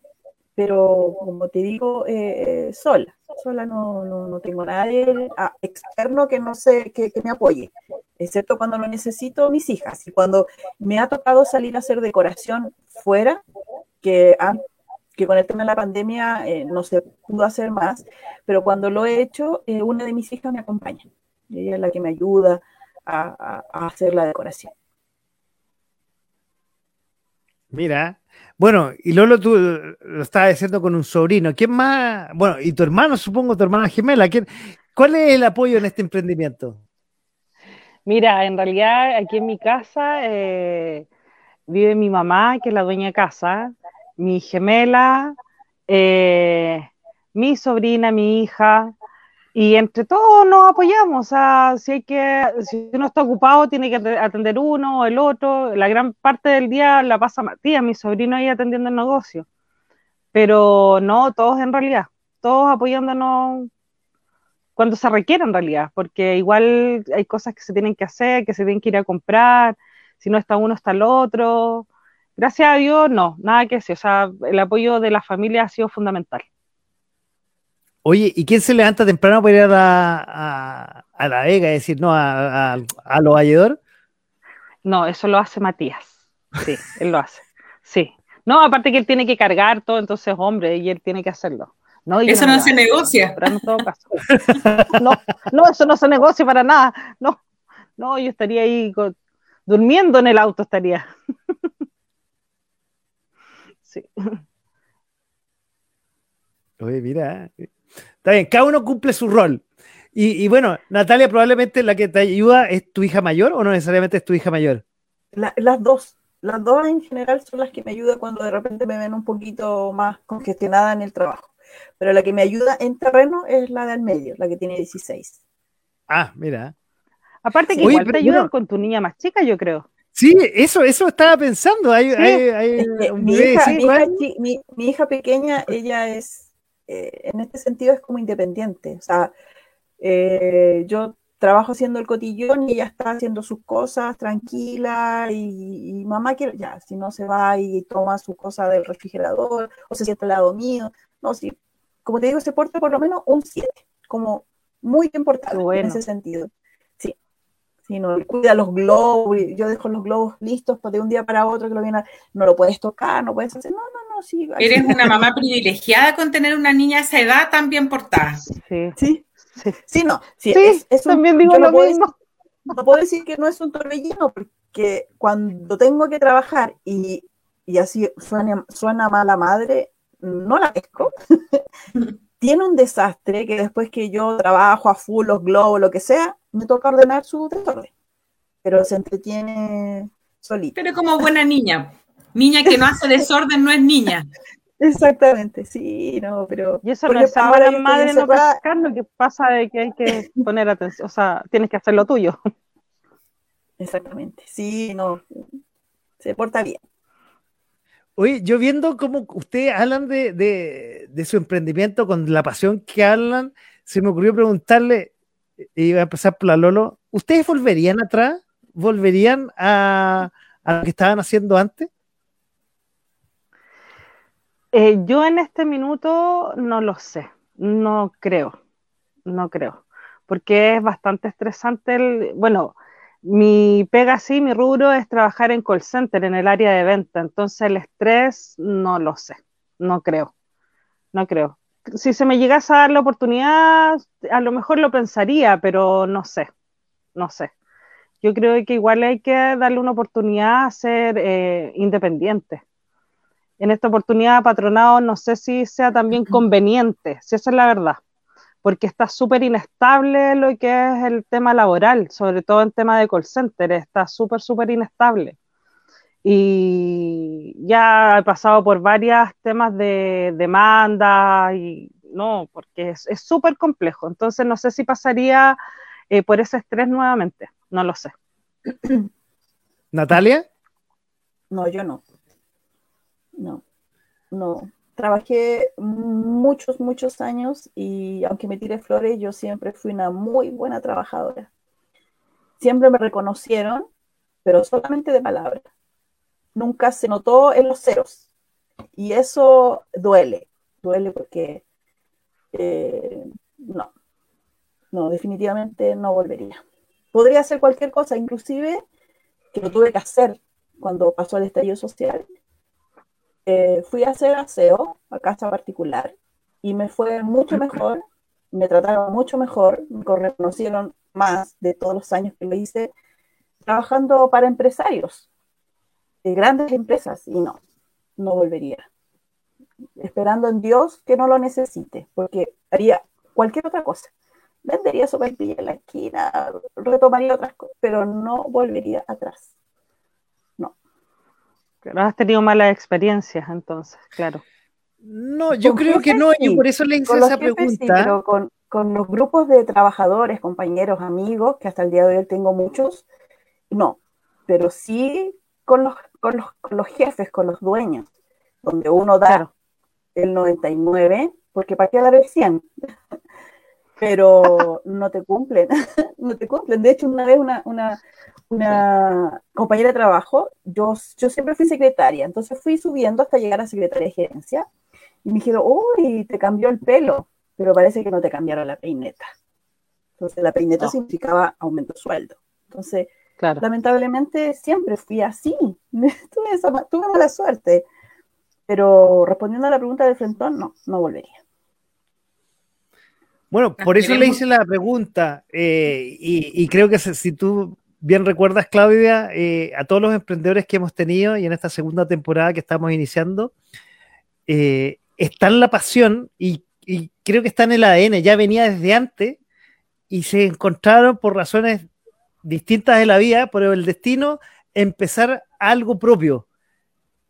Pero como te digo, eh, sola sola no, no, tengo nadie externo que no sé, que, me apoye, excepto cuando lo necesito mis hijas. Y cuando me ha tocado salir a hacer decoración fuera, que, que con el tema de la pandemia eh, no se pudo hacer más, pero cuando lo he hecho, eh, una de mis hijas me acompaña. Ella es la que me ayuda a hacer la decoración. Mira, bueno, y Lolo, tú lo estabas diciendo con un sobrino. ¿Quién más? Bueno, y tu hermano, supongo, tu hermana gemela. ¿quién, ¿Cuál es el apoyo en este emprendimiento? Mira, en realidad aquí en mi casa eh, vive mi mamá, que es la dueña de casa, mi gemela, eh, mi sobrina, mi hija, y entre todos nos apoyamos, o sea, si hay que, si uno está ocupado, tiene que atender uno o el otro. La gran parte del día la pasa Matías, mi sobrino ahí atendiendo el negocio. Pero no, todos en realidad, todos apoyándonos cuando se requiere en realidad, porque igual hay cosas que se tienen que hacer, que se tienen que ir a comprar, si no está uno, está el otro. Gracias a Dios, no, nada que decir, o sea, el apoyo de la familia ha sido fundamental. Oye, ¿y quién se levanta temprano para ir a la, a, la Vega, es decir, no, a, a, los valledor? No, eso lo hace Matías. Sí, él lo hace. Sí. No, aparte que él tiene que cargar todo, entonces, hombre, y él tiene que hacerlo. No, eso no, se negocia. No, no, eso no se negocia para nada. No, no, yo estaría ahí durmiendo en el auto, estaría. Sí. Oye, mira, Está bien, cada uno cumple su rol. Y, bueno, Natalia, probablemente la que te ayuda es tu hija mayor o no necesariamente es tu hija mayor. las dos. Las dos en general son las que me ayudan cuando de repente me ven un poquito más congestionada en el trabajo. Pero la que me ayuda en terreno es la del medio, la que tiene 16. Ah, mira. Aparte que igual te ayudan con tu niña más chica, yo creo. Sí, eso, eso estaba pensando. Hay, mi, hija, pequeña, ella es, eh, en este sentido, es como independiente. O sea, eh, yo trabajo haciendo el cotillón y ella está haciendo sus cosas tranquila y, mamá quiere, ya, si no se va y toma su cosa del refrigerador o se siente al lado mío, no, sí, como te digo, se porta por lo menos un 7, como muy importante en ese sentido. Sino cuida los globos, yo dejo los globos listos pues, de un día para otro que lo viene, no lo puedes tocar, no puedes hacer, no, no, no, sí. Eres una mamá privilegiada con tener una niña a esa edad tan bien portada. Sí, sí, sí, no, sí, es, también digo lo mismo. no puedo decir que no es un torbellino, porque cuando tengo que trabajar y, y así suena, suena mala madre, no la pesco. tiene un desastre que después que yo trabajo a full los globos, lo que sea, me toca ordenar su desorden. Pero se entretiene solito. Pero como buena niña. Niña que no hace desorden no es niña. Exactamente, sí, no, pero... Y eso no es ahora madre no pescar, lo que pasa de que hay que poner atención, o sea, tienes que hacer lo tuyo. Exactamente, sí, no, se porta bien. Oye, yo viendo cómo ustedes hablan de, su emprendimiento con la pasión que hablan, se me ocurrió preguntarle, y voy a empezar por la Lolo, ¿ustedes volverían atrás? ¿Volverían a, lo que estaban haciendo antes? Eh, yo en este minuto no lo sé, no creo, no creo, porque es bastante estresante el, bueno, mi pega sí, mi rubro es trabajar en call center, en el área de venta. Entonces el estrés no lo sé, no creo, no creo. Si se me llegase a dar la oportunidad, a lo mejor lo pensaría, pero no sé, no sé. Yo creo que igual hay que darle una oportunidad a ser eh, independiente. En esta oportunidad, patronado, no sé si sea también conveniente, si esa es la verdad porque está súper inestable lo que es el tema laboral, sobre todo en tema de call center, está súper, súper inestable. Y ya he pasado por varios temas de demanda y no, porque es súper complejo. Entonces no sé si pasaría eh, por ese estrés nuevamente, no lo sé. Natalia? No, yo no. No, no trabajé muchos, muchos años y aunque me tire flores, yo siempre fui una muy buena trabajadora. Siempre me reconocieron, pero solamente de palabra. Nunca se notó en los ceros. Y eso duele, duele porque eh, no, no, definitivamente no volvería. Podría hacer cualquier cosa, inclusive que lo tuve que hacer cuando pasó el estallido social, eh, fui a hacer aseo a casa particular y me fue mucho mejor, me trataron mucho mejor, me reconocieron más de todos los años que lo hice trabajando para empresarios, de grandes empresas, y no, no volvería. Esperando en Dios que no lo necesite, porque haría cualquier otra cosa. Vendería sopaipilla en la esquina, retomaría otras cosas, pero no volvería atrás. No has tenido malas experiencias entonces, claro. No, yo creo que no, y por eso le hice esa pregunta. pero con, los grupos de trabajadores, compañeros, amigos, que hasta el día de hoy tengo muchos, no, pero sí con los, con los, jefes, con los dueños, donde uno da el 99, porque para qué dar el 100, pero no te cumplen, no te cumplen. De hecho, una vez una, una compañera de trabajo, yo, yo siempre fui secretaria, entonces fui subiendo hasta llegar a secretaria de gerencia y me dijeron, uy, te cambió el pelo, pero parece que no te cambiaron la peineta. Entonces la peineta significaba aumento de sueldo. Entonces, lamentablemente siempre fui así, tuve, tuve mala suerte, pero respondiendo a la pregunta del frentón, no, no volvería. Bueno, por eso le hice la pregunta eh, y, creo que si tú bien recuerdas, Claudia, eh, a todos los emprendedores que hemos tenido y en esta segunda temporada que estamos iniciando, eh, está en la pasión y, creo que está en el ADN, ya venía desde antes y se encontraron por razones distintas de la vida, por el destino, empezar algo propio.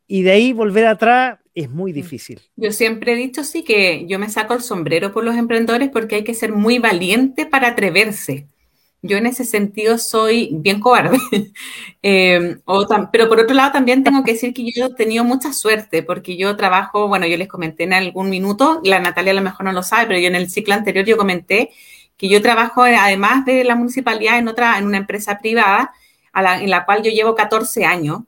Y de ahí volver atrás es muy difícil. Yo siempre he dicho sí que yo me saco el sombrero por los emprendedores porque hay que ser muy valiente para atreverse yo en ese sentido soy bien cobarde. Eh, pero por otro lado también tengo que decir que yo he tenido mucha suerte porque yo trabajo, bueno, yo les comenté en algún minuto, la Natalia a lo mejor no lo sabe, pero yo en el ciclo anterior yo comenté que yo trabajo además de la municipalidad en otra, en una empresa privada en la cual yo llevo 14 años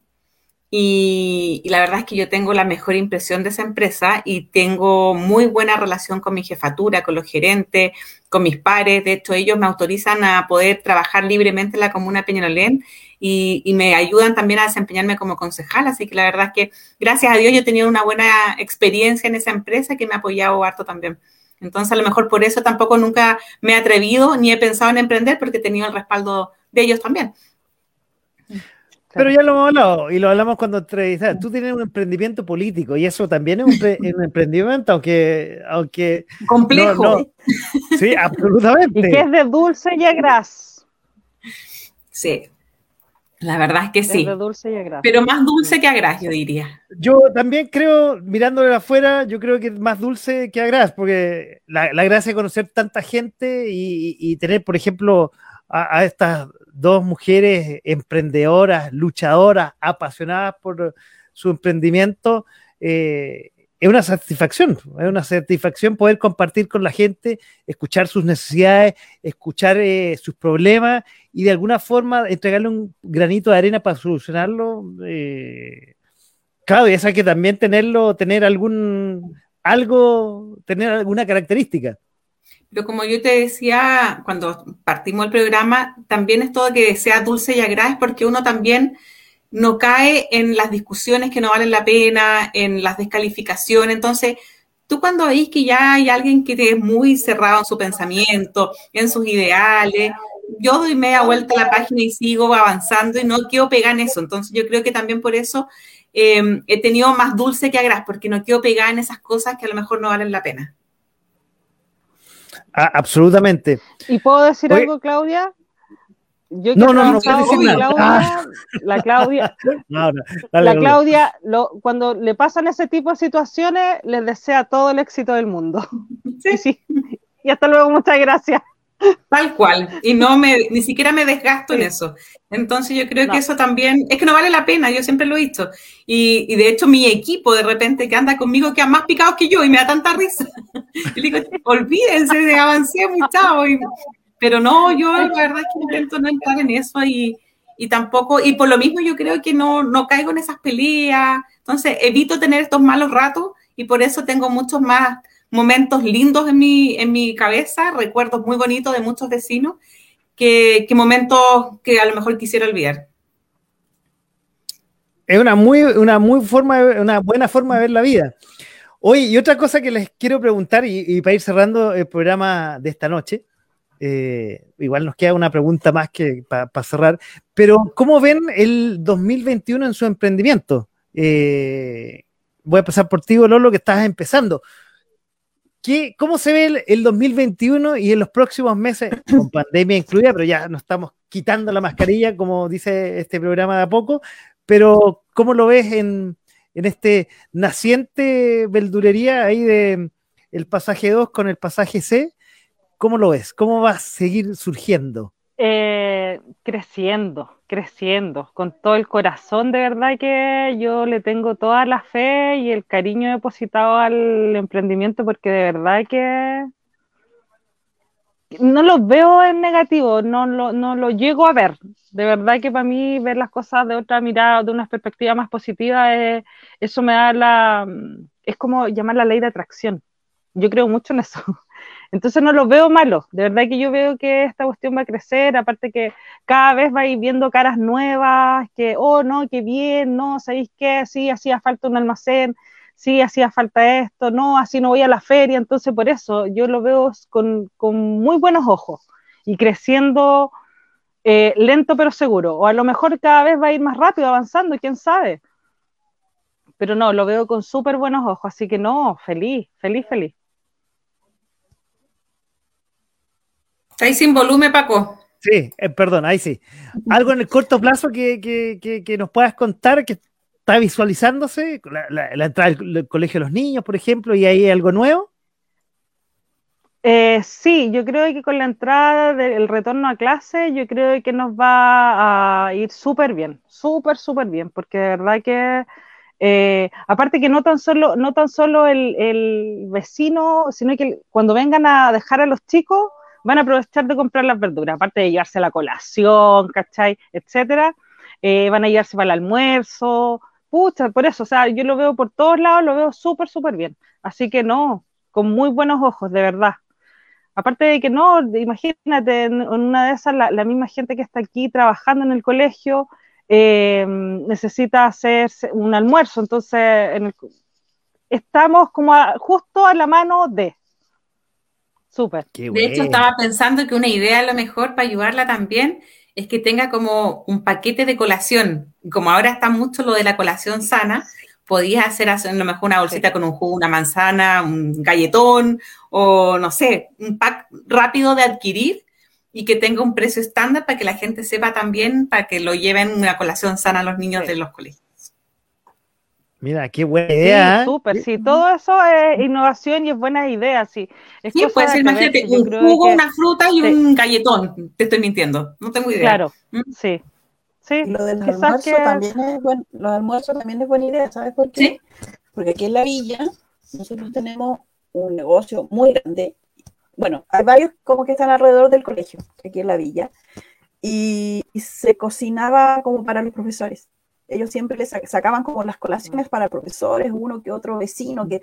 y, la verdad es que yo tengo la mejor impresión de esa empresa y tengo muy buena relación con mi jefatura, con los gerentes, con mis pares. De hecho, ellos me autorizan a poder trabajar libremente en la comuna Peñalolén y, y, me ayudan también a desempeñarme como concejal. Así que la verdad es que, gracias a Dios, yo he tenido una buena experiencia en esa empresa que me ha apoyado harto también. Entonces, a lo mejor por eso tampoco nunca me he atrevido ni he pensado en emprender porque he tenido el respaldo de ellos también. Pero ya lo hemos hablado y lo hablamos cuando entrevistas. Tú tienes un emprendimiento político y eso también es un, emprendimiento, aunque. aunque Complejo. Sí, absolutamente. Y que es de dulce y agraz. Sí. La verdad es que sí. Es de dulce y agraz. Pero más dulce que agraz, yo diría. Yo también creo, mirándolo afuera, yo creo que es más dulce que agraz, porque la, gracia de conocer tanta gente y, tener, por ejemplo, a estas dos mujeres emprendedoras, luchadoras, apasionadas por su emprendimiento, eh, es una satisfacción, es una satisfacción poder compartir con la gente, escuchar sus necesidades, escuchar eh, sus problemas y de alguna forma entregarle un granito de arena para solucionarlo. Eh, claro, y hay que también tenerlo, tener algún, algo, tener alguna característica. Pero como yo te decía cuando partimos el programa, también es todo que sea dulce y agradable porque uno también no cae en las discusiones que no valen la pena, en las descalificaciones. Entonces, tú cuando veis que ya hay alguien que es muy cerrado en su pensamiento, en sus ideales, yo doy media vuelta a la página y sigo avanzando y no quiero pegar en eso. Entonces, yo creo que también por eso eh, he tenido más dulce que agraz, porque no quiero pegar en esas cosas que a lo mejor no valen la pena. Ah, absolutamente. ¿Y puedo decir algo, Claudia? Yo no, no, no, Claudia, ah. La Claudia, la Claudia cuando le pasan ese tipo de situaciones, les desea todo el éxito del mundo. Sí, sí. Y hasta luego, muchas gracias. Tal cual. Y no me, ni siquiera me desgasto en eso. Entonces yo creo que eso también, es que no vale la pena, yo siempre lo he visto. Y, de hecho mi equipo de repente que anda conmigo queda más picados que yo y me da tanta risa. Y digo, olvídense de avancé muchacho. pero no, yo la verdad es que intento no entrar en eso y, y tampoco, y por lo mismo yo creo que no, no caigo en esas peleas. Entonces evito tener estos malos ratos y por eso tengo muchos más momentos lindos en mi, en mi cabeza, recuerdos muy bonitos de muchos vecinos, que, momentos que a lo mejor quisiera olvidar. Es una muy, una muy forma, una buena forma de ver la vida. Oye, y otra cosa que les quiero preguntar, y, para ir cerrando el programa de esta noche, eh, igual nos queda una pregunta más que para cerrar, pero ¿cómo ven el 2021 en su emprendimiento? Eh, voy a pasar por ti, Lolo, que estás empezando. ¿Cómo se ve el, 2021 y en los próximos meses, con pandemia incluida, pero ya nos estamos quitando la mascarilla, como dice este programa de a poco, pero ¿cómo lo ves en, este naciente verdulería ahí de el pasaje 2 con el pasaje C? ¿Cómo lo ves? ¿Cómo va a seguir surgiendo? Eh, creciendo, creciendo, con todo el corazón de verdad que yo le tengo toda la fe y el cariño depositado al emprendimiento porque de verdad que no lo veo en negativo, no lo, no lo llego a ver. De verdad que para mí ver las cosas de otra mirada, de una perspectiva más positiva, eso me da la... es como llamar la ley de atracción. Yo creo mucho en eso. Entonces no lo veo malo, de verdad que yo veo que esta cuestión va a crecer, aparte que cada vez va a ir viendo caras nuevas, que, oh, no, qué bien, no, ¿sabéis qué? Sí, hacía falta un almacén, sí, hacía falta esto, no, así no voy a la feria, entonces por eso yo lo veo con, muy buenos ojos y creciendo eh, lento pero seguro, o a lo mejor cada vez va a ir más rápido, avanzando, quién sabe. Pero no, lo veo con súper buenos ojos, así que no, feliz, feliz, feliz. Ahí sin volumen, Paco. Sí, eh, perdón, ahí sí. Algo en el corto plazo que, nos puedas contar que está visualizándose, la, entrada del, colegio de los niños, por ejemplo, y ahí hay algo nuevo. Eh, sí, yo creo que con la entrada del retorno a clase, yo creo que nos va a ir súper bien, súper, súper bien, porque de verdad que, eh, aparte que no tan solo, no tan solo el, el, vecino, sino que cuando vengan a dejar a los chicos, van a aprovechar de comprar las verduras, aparte de llevarse la colación, ¿cachai? Etcétera, eh, van a llevarse para el almuerzo, pucha, por eso, o sea, yo lo veo por todos lados, lo veo súper, súper bien. Así que no, con muy buenos ojos, de verdad. Aparte de que no, imagínate, en una de esas, la, misma gente que está aquí trabajando en el colegio eh, necesita hacer un almuerzo, entonces estamos como justo a la mano de. Súper. De hecho, estaba pensando que una idea a lo mejor para ayudarla también es que tenga como un paquete de colación. Como ahora está mucho lo de la colación sana, podías hacer a lo mejor una bolsita con un jugo, una manzana, un galletón o no sé, un pack rápido de adquirir y que tenga un precio estándar para que la gente sepa también, para que lo lleven una colación sana a los niños de los colegios. Mira, qué buena idea. Sí, ¿eh? súper, sí, todo eso es innovación y es buena idea, sí. sí, puede ser, imagínate, un jugo, una fruta y un galletón, te estoy mintiendo, no tengo idea. Claro, ¿Mm? sí. Sí, lo del almuerzo también es buen, los almuerzos también es buena idea, ¿sabes por qué? Porque aquí en la villa nosotros tenemos un negocio muy grande. Bueno, hay varios como que están alrededor del colegio, aquí en la villa, y, se cocinaba como para los profesores. Ellos siempre les sacaban como las colaciones para profesores, uno que otro vecino, que,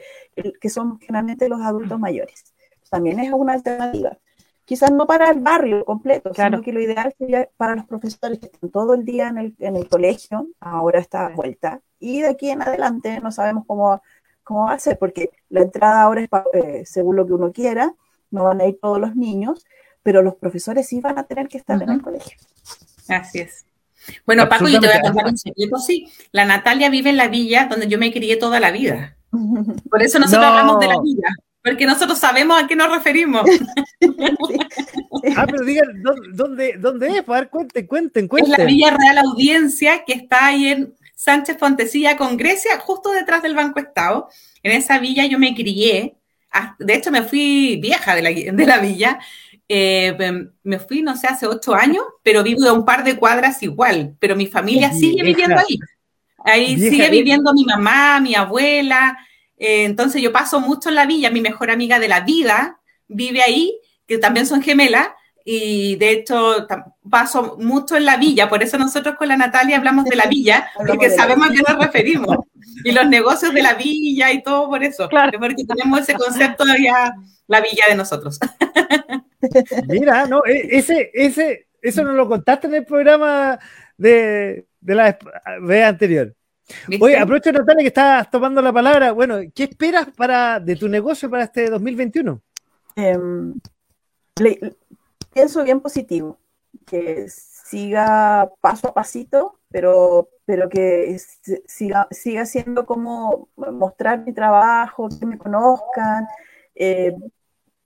que son generalmente los adultos mayores. También es una alternativa quizás no para el barrio completo, sino que lo ideal sería para los profesores que están todo el día en el, en el colegio, ahora está vuelta, y de aquí en adelante no sabemos cómo, cómo va a ser, porque la entrada ahora es eh, según lo que uno quiera, no van a ir todos los niños, pero los profesores sí van a tener que estar en el colegio. Así es. Bueno, Paco, yo te voy a contar un secreto, sí. La Natalia vive en la villa donde yo me crié toda la vida. Por eso nosotros hablamos de la villa porque nosotros sabemos a qué nos referimos. ah, pero digan, ¿dónde, dónde es? Para ver, cuenten, cuenten, cuenten. Es la Villa Real Audiencia, que está ahí en Sánchez Fontecilla con Grecia, justo detrás del Banco Estado. En esa villa yo me crié, de hecho me fui vieja de la, de la villa, eh, me fui, no sé, hace ocho años, pero vivo de un par de cuadras igual, pero mi familia sigue viviendo ahí. Ahí sigue viviendo mi mamá, mi abuela, eh, entonces yo paso mucho en la villa, mi mejor amiga de la vida vive ahí, que también son gemelas, y de hecho paso mucho en la villa, por eso nosotros con la Natalia hablamos de la villa, porque sabemos a qué nos referimos, y los negocios de la villa y todo por eso, claro. porque tenemos ese concepto de la villa de nosotros. Mira, no, e, ese, ese, eso no lo contaste en el programa de, de la vez anterior. Oye, aprovecho Natalia que estás tomando la palabra. Bueno, ¿qué esperas para de tu negocio para este 2021? Em, pienso bien positivo, que siga paso a pasito, pero, pero que siga, siga siendo como mostrar mi trabajo, que me conozcan, eh,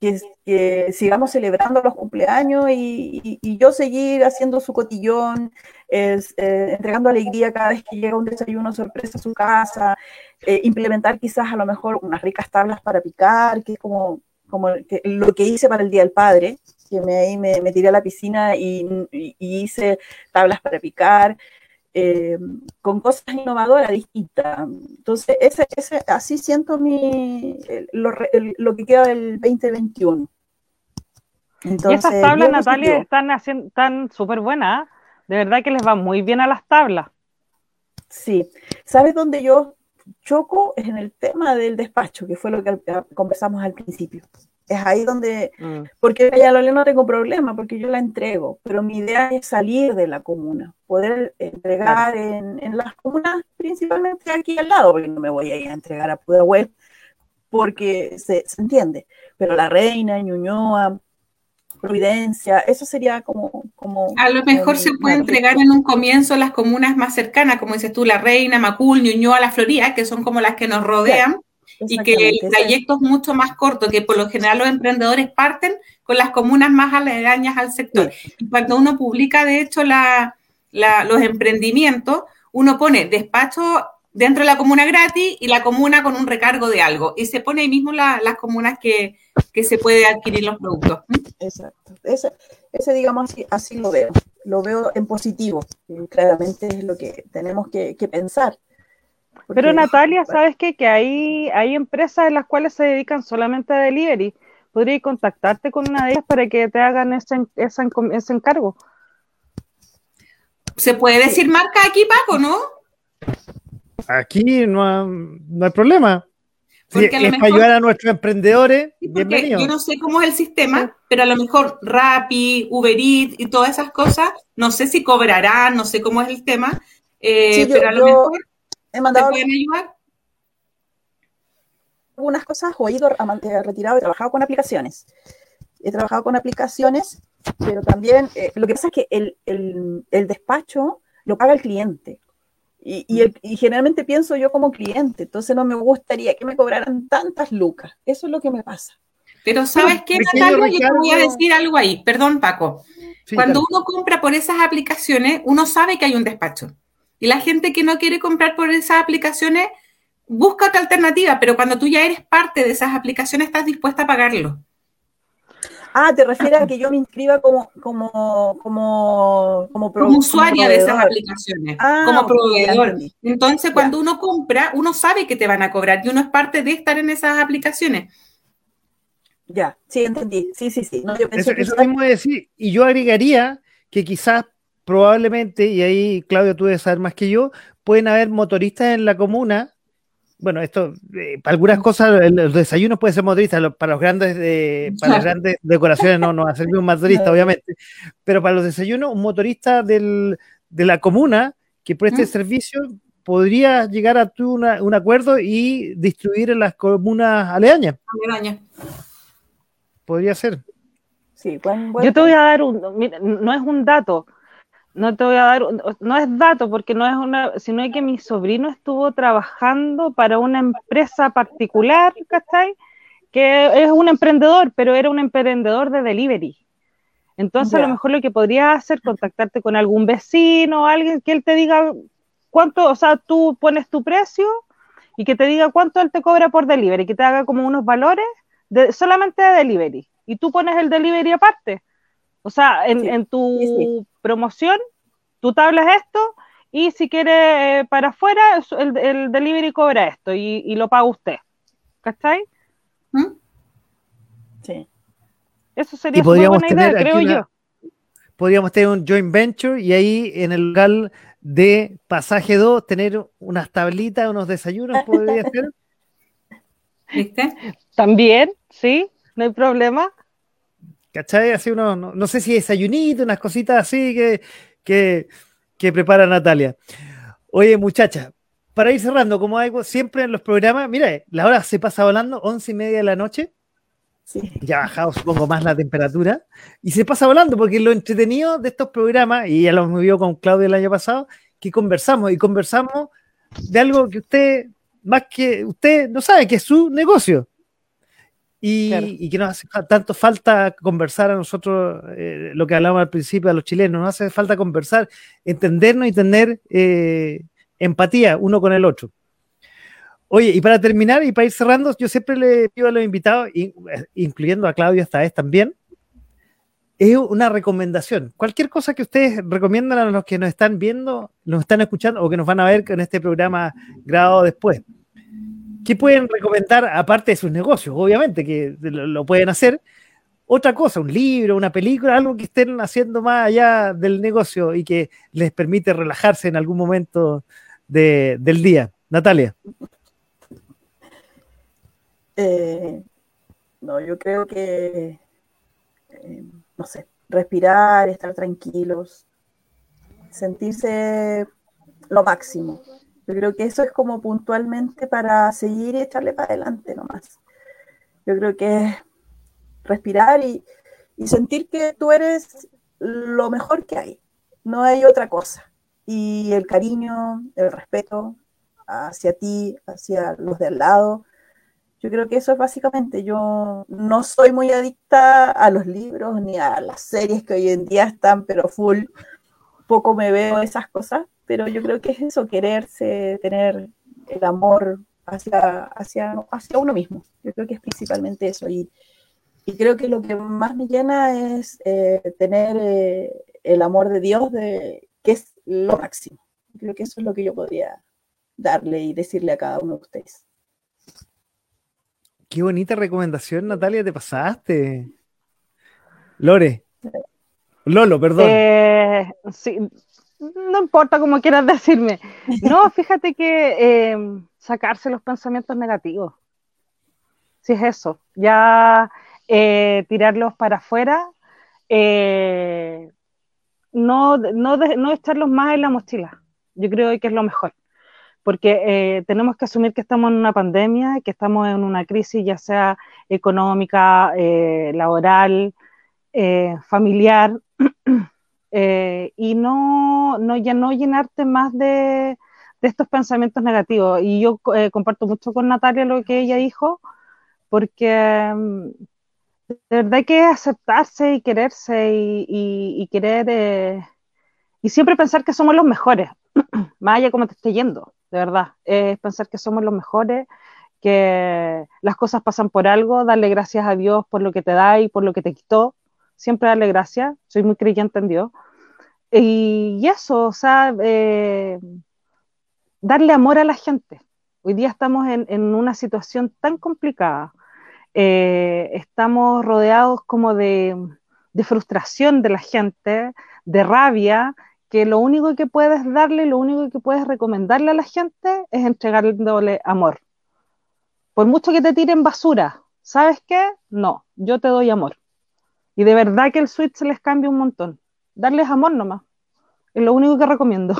que, sigamos celebrando los cumpleaños y, yo seguir haciendo su cotillón, es, eh, entregando alegría cada vez que llega un desayuno sorpresa a su casa, eh, implementar quizás a lo mejor unas ricas tablas para picar, que es como, como lo que hice para el Día del Padre, que me, me, tiré a la piscina y, y hice tablas para picar. Eh, con cosas innovadoras, distintas. Entonces, ese, ese, así siento mi, lo, que queda del 2021. Entonces, y esas tablas, Natalia, están haciendo, están súper buenas. ¿ah? De verdad que les va muy bien a las tablas. Sí. ¿Sabes dónde yo choco? Es en el tema del despacho, que fue lo que conversamos al principio es ahí donde, mm. porque ya lo no tengo problema, porque yo la entrego, pero mi idea es salir de la comuna, poder entregar en, las comunas, principalmente aquí al lado, porque no me voy a ir a entregar a Pudahuel, porque se, entiende, pero La Reina, Ñuñoa, Providencia, eso sería como... como a lo mejor se puede entregar en un comienzo las comunas más cercanas, como dices tú, La Reina, Macul, Ñuñoa, La Florida, que son como las que nos rodean y que el trayecto es mucho más corto, que por lo general los emprendedores parten con las comunas más aledañas al sector. Y cuando uno publica, de hecho, la, los emprendimientos, uno pone despacho dentro de la comuna gratis y la comuna con un recargo de algo. Y se pone ahí mismo las comunas que, se puede adquirir los productos. Exacto. Ese, ese digamos, así, así lo veo. Lo veo en positivo. claramente es lo que tenemos que, pensar. Pero Natalia, ¿sabes qué? Que hay, hay empresas en las cuales se dedican solamente a delivery. Podría contactarte con una de ellas para que te hagan ese, ese, ese encargo. ¿Se puede decir marca aquí, Paco, no? Aquí no, no hay problema. Porque es para ayudar a nuestros emprendedores. Yo no sé cómo es el sistema, pero a lo mejor Rappi, Uber Eats y todas esas cosas, no sé si cobrarán, no sé cómo es el tema, eh, pero a lo mejor he mandado pueden ayudar. Algunas cosas o he ido a, retirado, he trabajado con aplicaciones. He trabajado con aplicaciones, pero también eh, lo que pasa es que el, el despacho lo paga el cliente. Y, generalmente pienso yo como cliente, entonces no me gustaría que me cobraran tantas lucas. Eso es lo que me pasa. Pero ¿sabes qué, Natalia? Yo te voy a decir algo ahí. Perdón, Paco. Cuando uno compra por esas aplicaciones, uno sabe que hay un despacho. Y la gente que no quiere comprar por esas aplicaciones busca otra alternativa, pero cuando tú ya eres parte de esas aplicaciones, estás dispuesta a pagarlo. Ah, te refieres a que yo me inscriba como, como, como, como, como usuaria de esas aplicaciones, ah, como proveedor. Entonces, cuando uno compra, uno sabe que te van a cobrar y uno es parte de estar en esas aplicaciones. Ya, sí, entendí. Sí, sí, sí. eso, mismo decir, y yo agregaría que quizás probablemente, y ahí Claudio tú debes saber más que yo, pueden haber motoristas en la comuna. Bueno, esto, eh, para algunas cosas, los desayunos pueden ser motoristas, para los grandes, para las grandes decoraciones no, no va a servir un motorista, obviamente, pero para los desayunos, un motorista del, de la comuna que preste servicio podría llegar a tu un acuerdo y distribuir en las comunas aledañas. Podría ser. Sí, Yo te voy a dar un, no es un dato, no te voy a dar, no es dato porque no es una, sino que mi sobrino estuvo trabajando para una empresa particular, ¿cachai? Que es un emprendedor, pero era un emprendedor de delivery. Entonces, a lo mejor lo que podría hacer, contactarte con algún vecino alguien que él te diga cuánto, o sea, tú pones tu precio y que te diga cuánto él te cobra por delivery, que te haga como unos valores de, solamente de delivery. Y tú pones el delivery aparte. O sea, en, tu promoción, tú tablas esto y si quiere eh, para afuera, el, delivery cobra esto y, lo paga usted. ¿Cachai? ¿Mm? Sí. Eso sería una buena idea, creo yo. Podríamos tener un joint venture y ahí en el lugar de pasaje 2 tener unas tablitas, unos desayunos, podría ser. ¿Viste? También, sí, no hay problema. ¿Cachai? Así uno, no, sé si desayunito, unas cositas así que, que, prepara Natalia. Oye, muchacha, para ir cerrando, como hago siempre en los programas, mira, la hora se pasa volando, once y media de la noche. Ya ha bajado, supongo, más la temperatura. Y se pasa volando, porque lo entretenido de estos programas, y ya lo hemos vivido con Claudia el año pasado, que conversamos y conversamos de algo que usted, más que usted, no sabe, que es su negocio. Y, que nos hace tanto falta conversar a nosotros, eh, lo que hablábamos al principio a los chilenos, nos hace falta conversar, entendernos y tener eh, empatía uno con el otro. Oye, y para terminar y para ir cerrando, yo siempre le pido a los invitados, incluyendo a Claudio esta vez también, es una recomendación. Cualquier cosa que ustedes recomiendan a los que nos están viendo, nos están escuchando o que nos van a ver en este programa grabado después. ¿Qué pueden recomendar aparte de sus negocios? Obviamente que lo, pueden hacer. Otra cosa, un libro, una película, algo que estén haciendo más allá del negocio y que les permite relajarse en algún momento del día. Natalia. Eh, no, yo creo que, eh, no sé, respirar, estar tranquilos, sentirse lo máximo. Yo creo que eso es como puntualmente para seguir y echarle para adelante nomás. Yo creo que es respirar y, sentir que tú eres lo mejor que hay. No hay otra cosa. Y el cariño, el respeto hacia ti, hacia los de al lado. Yo creo que eso es básicamente. Yo no soy muy adicta a los libros ni a las series que hoy en día están, pero full. Poco me veo esas cosas pero yo creo que es eso, quererse, tener el amor hacia, hacia, hacia uno mismo. Yo creo que es principalmente eso. Y, y creo que lo que más me llena es eh, tener eh, el amor de Dios, de, que es lo máximo. Creo que eso es lo que yo podría darle y decirle a cada uno de ustedes. Qué bonita recomendación, Natalia, te pasaste. Lore. Lolo, perdón. Eh, sí, no importa como quieras decirme. No, fíjate que eh, sacarse los pensamientos negativos. Si es eso, ya eh, tirarlos para afuera, no, no, no echarlos más en la mochila. Yo creo que es lo mejor porque eh, tenemos que asumir que estamos en una pandemia, que estamos en una crisis ya sea económica, eh, laboral, eh, y no, no, ya no llenarte más de, de estos pensamientos negativos. Y yo comparto mucho con Natalia lo que ella dijo, porque mm, de verdad que aceptarse y quererse y, querer y siempre pensar que somos los mejores, más allá como te esté yendo de verdad. Es pensar que somos los mejores, que las cosas pasan por algo, darle gracias a Dios por lo que te da y por lo que te quitó. Siempre darle gracias, soy muy creyente en Dios. Y, eso, o sea, eh, darle amor a la gente. Hoy día estamos en, una situación tan complicada. Eh, estamos rodeados como de, de frustración de la gente, de rabia, que lo único que puedes darle, lo único que puedes recomendarle a la gente es entregándole amor. Por mucho que te tiren basura, ¿sabes qué? No, yo te doy amor. Y de verdad que el switch se les cambia un montón. Darles amor nomás. Es lo único que recomiendo.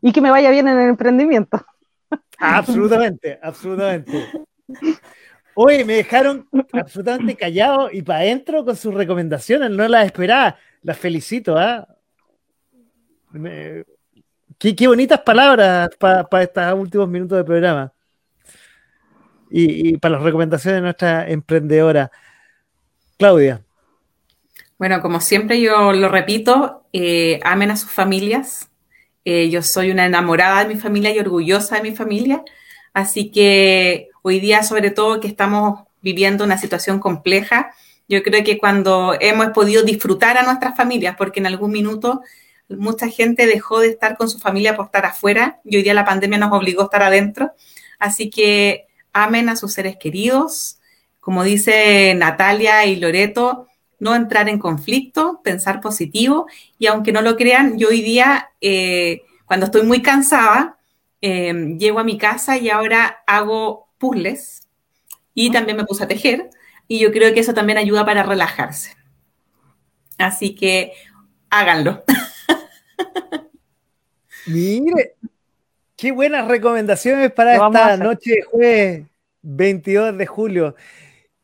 Y que me vaya bien en el emprendimiento. Absolutamente, absolutamente. Hoy me dejaron absolutamente callado y para adentro con sus recomendaciones, no las esperaba. Las felicito, ¿ah? qué, bonitas palabras para estos últimos minutos de programa. Y, para las recomendaciones de nuestra emprendedora. Claudia. Bueno, como siempre yo lo repito, eh, amen a sus familias. Eh, yo soy una enamorada de mi familia y orgullosa de mi familia. Así que hoy día, sobre todo que estamos viviendo una situación compleja, yo creo que cuando hemos podido disfrutar a nuestras familias, porque en algún minuto mucha gente dejó de estar con su familia por estar afuera y hoy día la pandemia nos obligó a estar adentro. Así que amen a sus seres queridos. Como dice Natalia y Loreto, no entrar en conflicto, pensar positivo. Y aunque no lo crean, yo hoy día, eh, cuando estoy muy cansada, eh, llego a mi casa y ahora hago puzzles y también me puse a tejer. Y yo creo que eso también ayuda para relajarse. Así que háganlo. Mire, qué buenas recomendaciones para esta noche de jueves 22 de julio.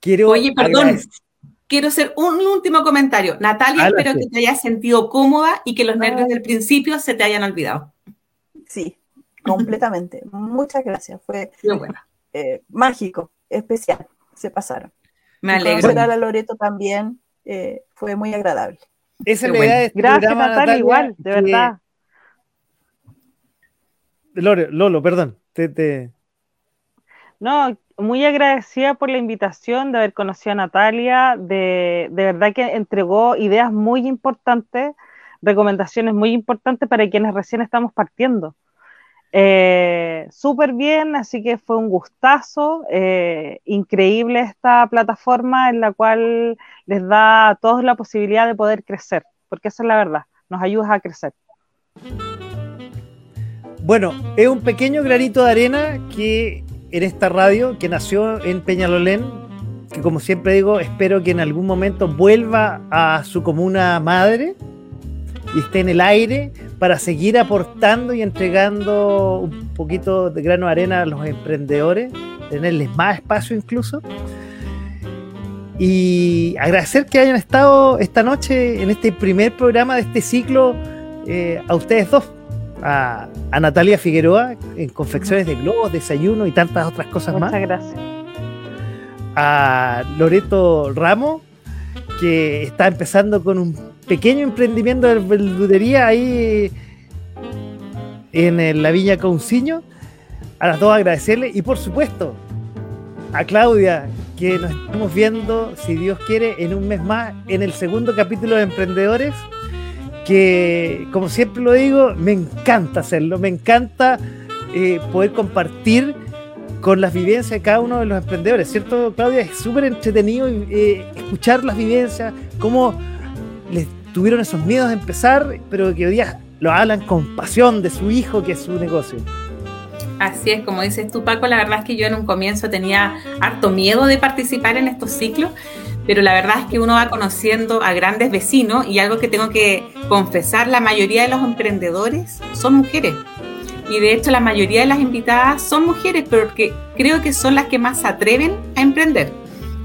Quiero Oye, perdón, quiero hacer un último comentario. Natalia, espero que te hayas sentido cómoda y que los nervios del principio se te hayan olvidado. Sí, completamente. Muchas gracias. Fue eh, mágico, especial. Se pasaron. Me alegro. a Loreto también eh, fue muy agradable. Esa es Gracias, Natalia, igual, de verdad. Lolo, perdón. Te, No, muy agradecida por la invitación de haber conocido a Natalia, de, de verdad que entregó ideas muy importantes, recomendaciones muy importantes para quienes recién estamos partiendo. Eh, súper bien, así que fue un gustazo, eh, increíble esta plataforma en la cual les da a todos la posibilidad de poder crecer, porque esa es la verdad, nos ayuda a crecer. Bueno, es un pequeño granito de arena que en esta radio que nació en Peñalolén, que como siempre digo, espero que en algún momento vuelva a su comuna madre y esté en el aire para seguir aportando y entregando un poquito de grano de arena a los emprendedores, tenerles más espacio incluso. Y agradecer que hayan estado esta noche en este primer programa de este ciclo eh, a ustedes dos, a, Natalia Figueroa en confecciones de globos, desayuno y tantas otras cosas más. Muchas gracias. A Loreto Ramos, que está empezando con un pequeño emprendimiento de verdulería ahí en la Viña Counciño. a las dos agradecerle y por supuesto a Claudia, que nos estamos viendo, si Dios quiere, en un mes más, en el segundo capítulo de Emprendedores, que como siempre lo digo, me encanta hacerlo, me encanta eh, poder compartir con las vivencias de cada uno de los emprendedores, ¿cierto, Claudia? Es súper entretenido eh, escuchar las vivencias, cómo les tuvieron esos miedos de empezar, pero que hoy día lo hablan con pasión de su hijo, que es su negocio. Así es, como dices tú, Paco, la verdad es que yo en un comienzo tenía harto miedo de participar en estos ciclos, pero la verdad es que uno va conociendo a grandes vecinos y algo que tengo que confesar, la mayoría de los emprendedores son mujeres. Y de hecho la mayoría de las invitadas son mujeres, porque creo que son las que más se atreven a emprender.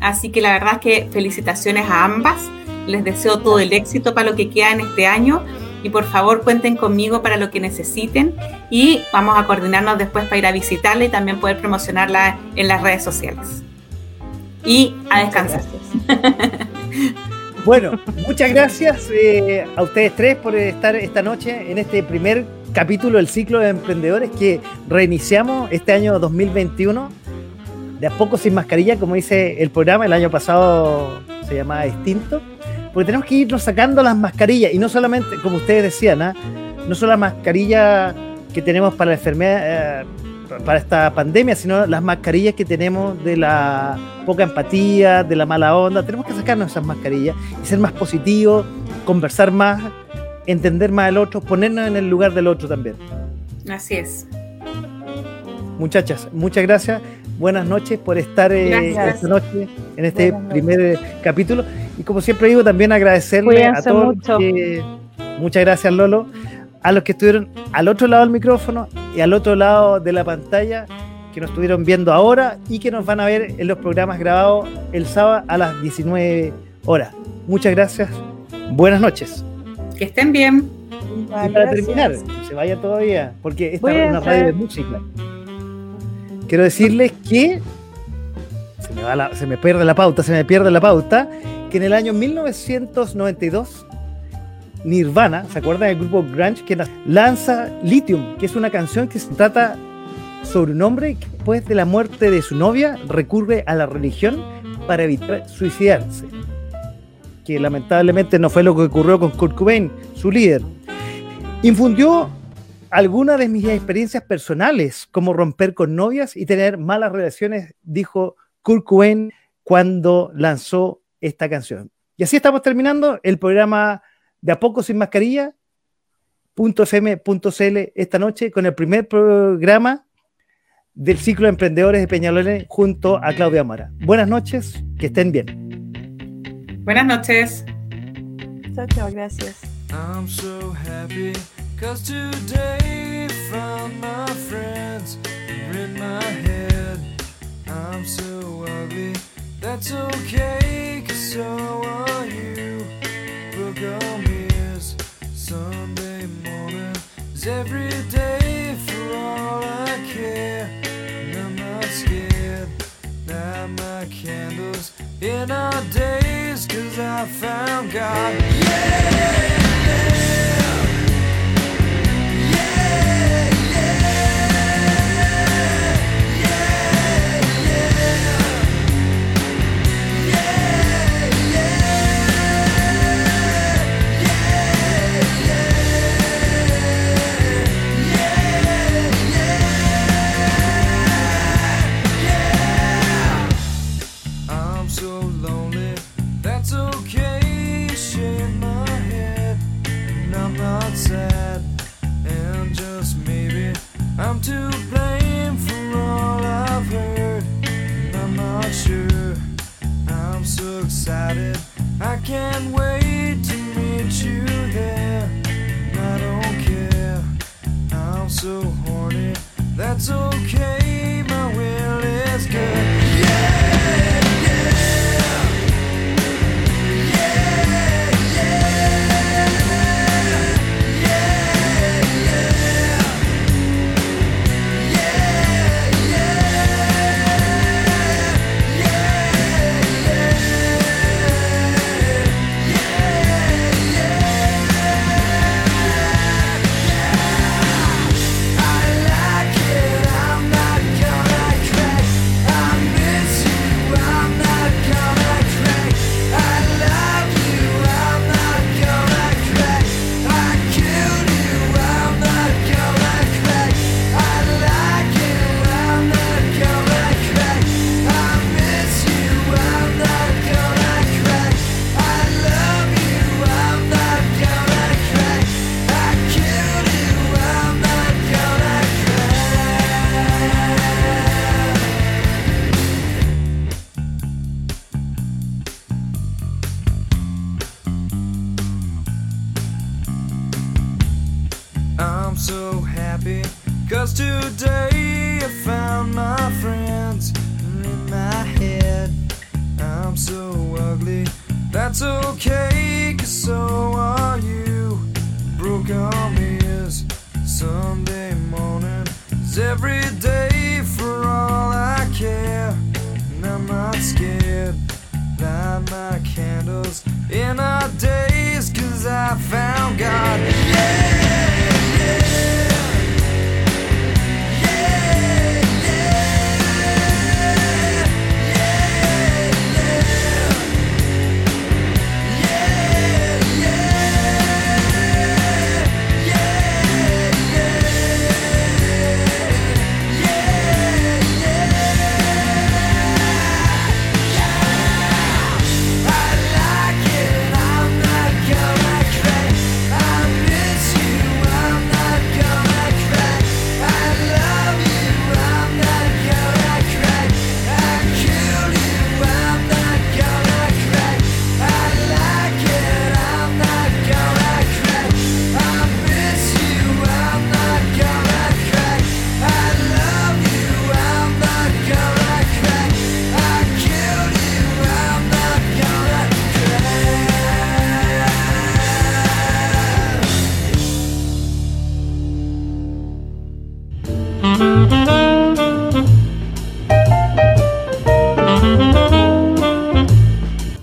Así que la verdad es que felicitaciones a ambas. Les deseo todo el éxito para lo que queda en este año y por favor cuenten conmigo para lo que necesiten y vamos a coordinarnos después para ir a visitarla y también poder promocionarla en las redes sociales. Y a descansar. Bueno, muchas gracias eh, a ustedes tres por estar esta noche en este primer capítulo del ciclo de emprendedores que reiniciamos este año 2021. De a poco sin mascarilla, como dice el programa, el año pasado se llamaba Distinto porque tenemos que irnos sacando las mascarillas y no solamente, como ustedes decían, ¿ah? no solo la mascarilla que tenemos para la enfermedad, eh, para esta pandemia, sino las mascarillas que tenemos de la poca empatía, de la mala onda. Tenemos que sacarnos esas mascarillas y ser más positivos, conversar más, entender más al otro, ponernos en el lugar del otro también. Así es. Muchachas, muchas gracias. Buenas noches por estar eh, esta noche en este primer capítulo. Y como siempre digo, también agradecerle a todos. muchas gracias, Lolo. A los que estuvieron al otro lado del micrófono y al otro lado de la pantalla, que nos estuvieron viendo ahora y que nos van a ver en los programas grabados el sábado a las 19 horas. Muchas gracias. Buenas noches. Que estén bien. Y para terminar, se vaya todavía, porque esta es una radio de música. Quiero decirles que se me, se me pierde la pauta, se me pierde la pauta que en el año 1992 Nirvana, ¿se acuerdan del grupo Grunge? Que lanza Lithium, que es una canción que se trata sobre un hombre que después de la muerte de su novia recurre a la religión para evitar suicidarse. Que lamentablemente no fue lo que ocurrió con Kurt Cobain, su líder. Infundió algunas de mis experiencias personales, como romper con novias y tener malas relaciones, dijo Kurt Cobain cuando lanzó esta canción. Y así estamos terminando el programa de A Poco Sin Mascarilla, .fm.cl esta noche con el primer programa del ciclo de emprendedores de Peñalolén junto a Claudia Mara. Buenas noches, que estén bien. Buenas noches. Chao, chao, gracias. That's okay, cause so are you. Book on mirrors, Sunday morning is every day for all I care. And I'm not scared. Light my candles in our days, cause I found God. Yeah! to blame for all I've heard. And I'm not sure. I'm so excited. I can't wait to meet you there. And I don't care. I'm so horny. That's okay.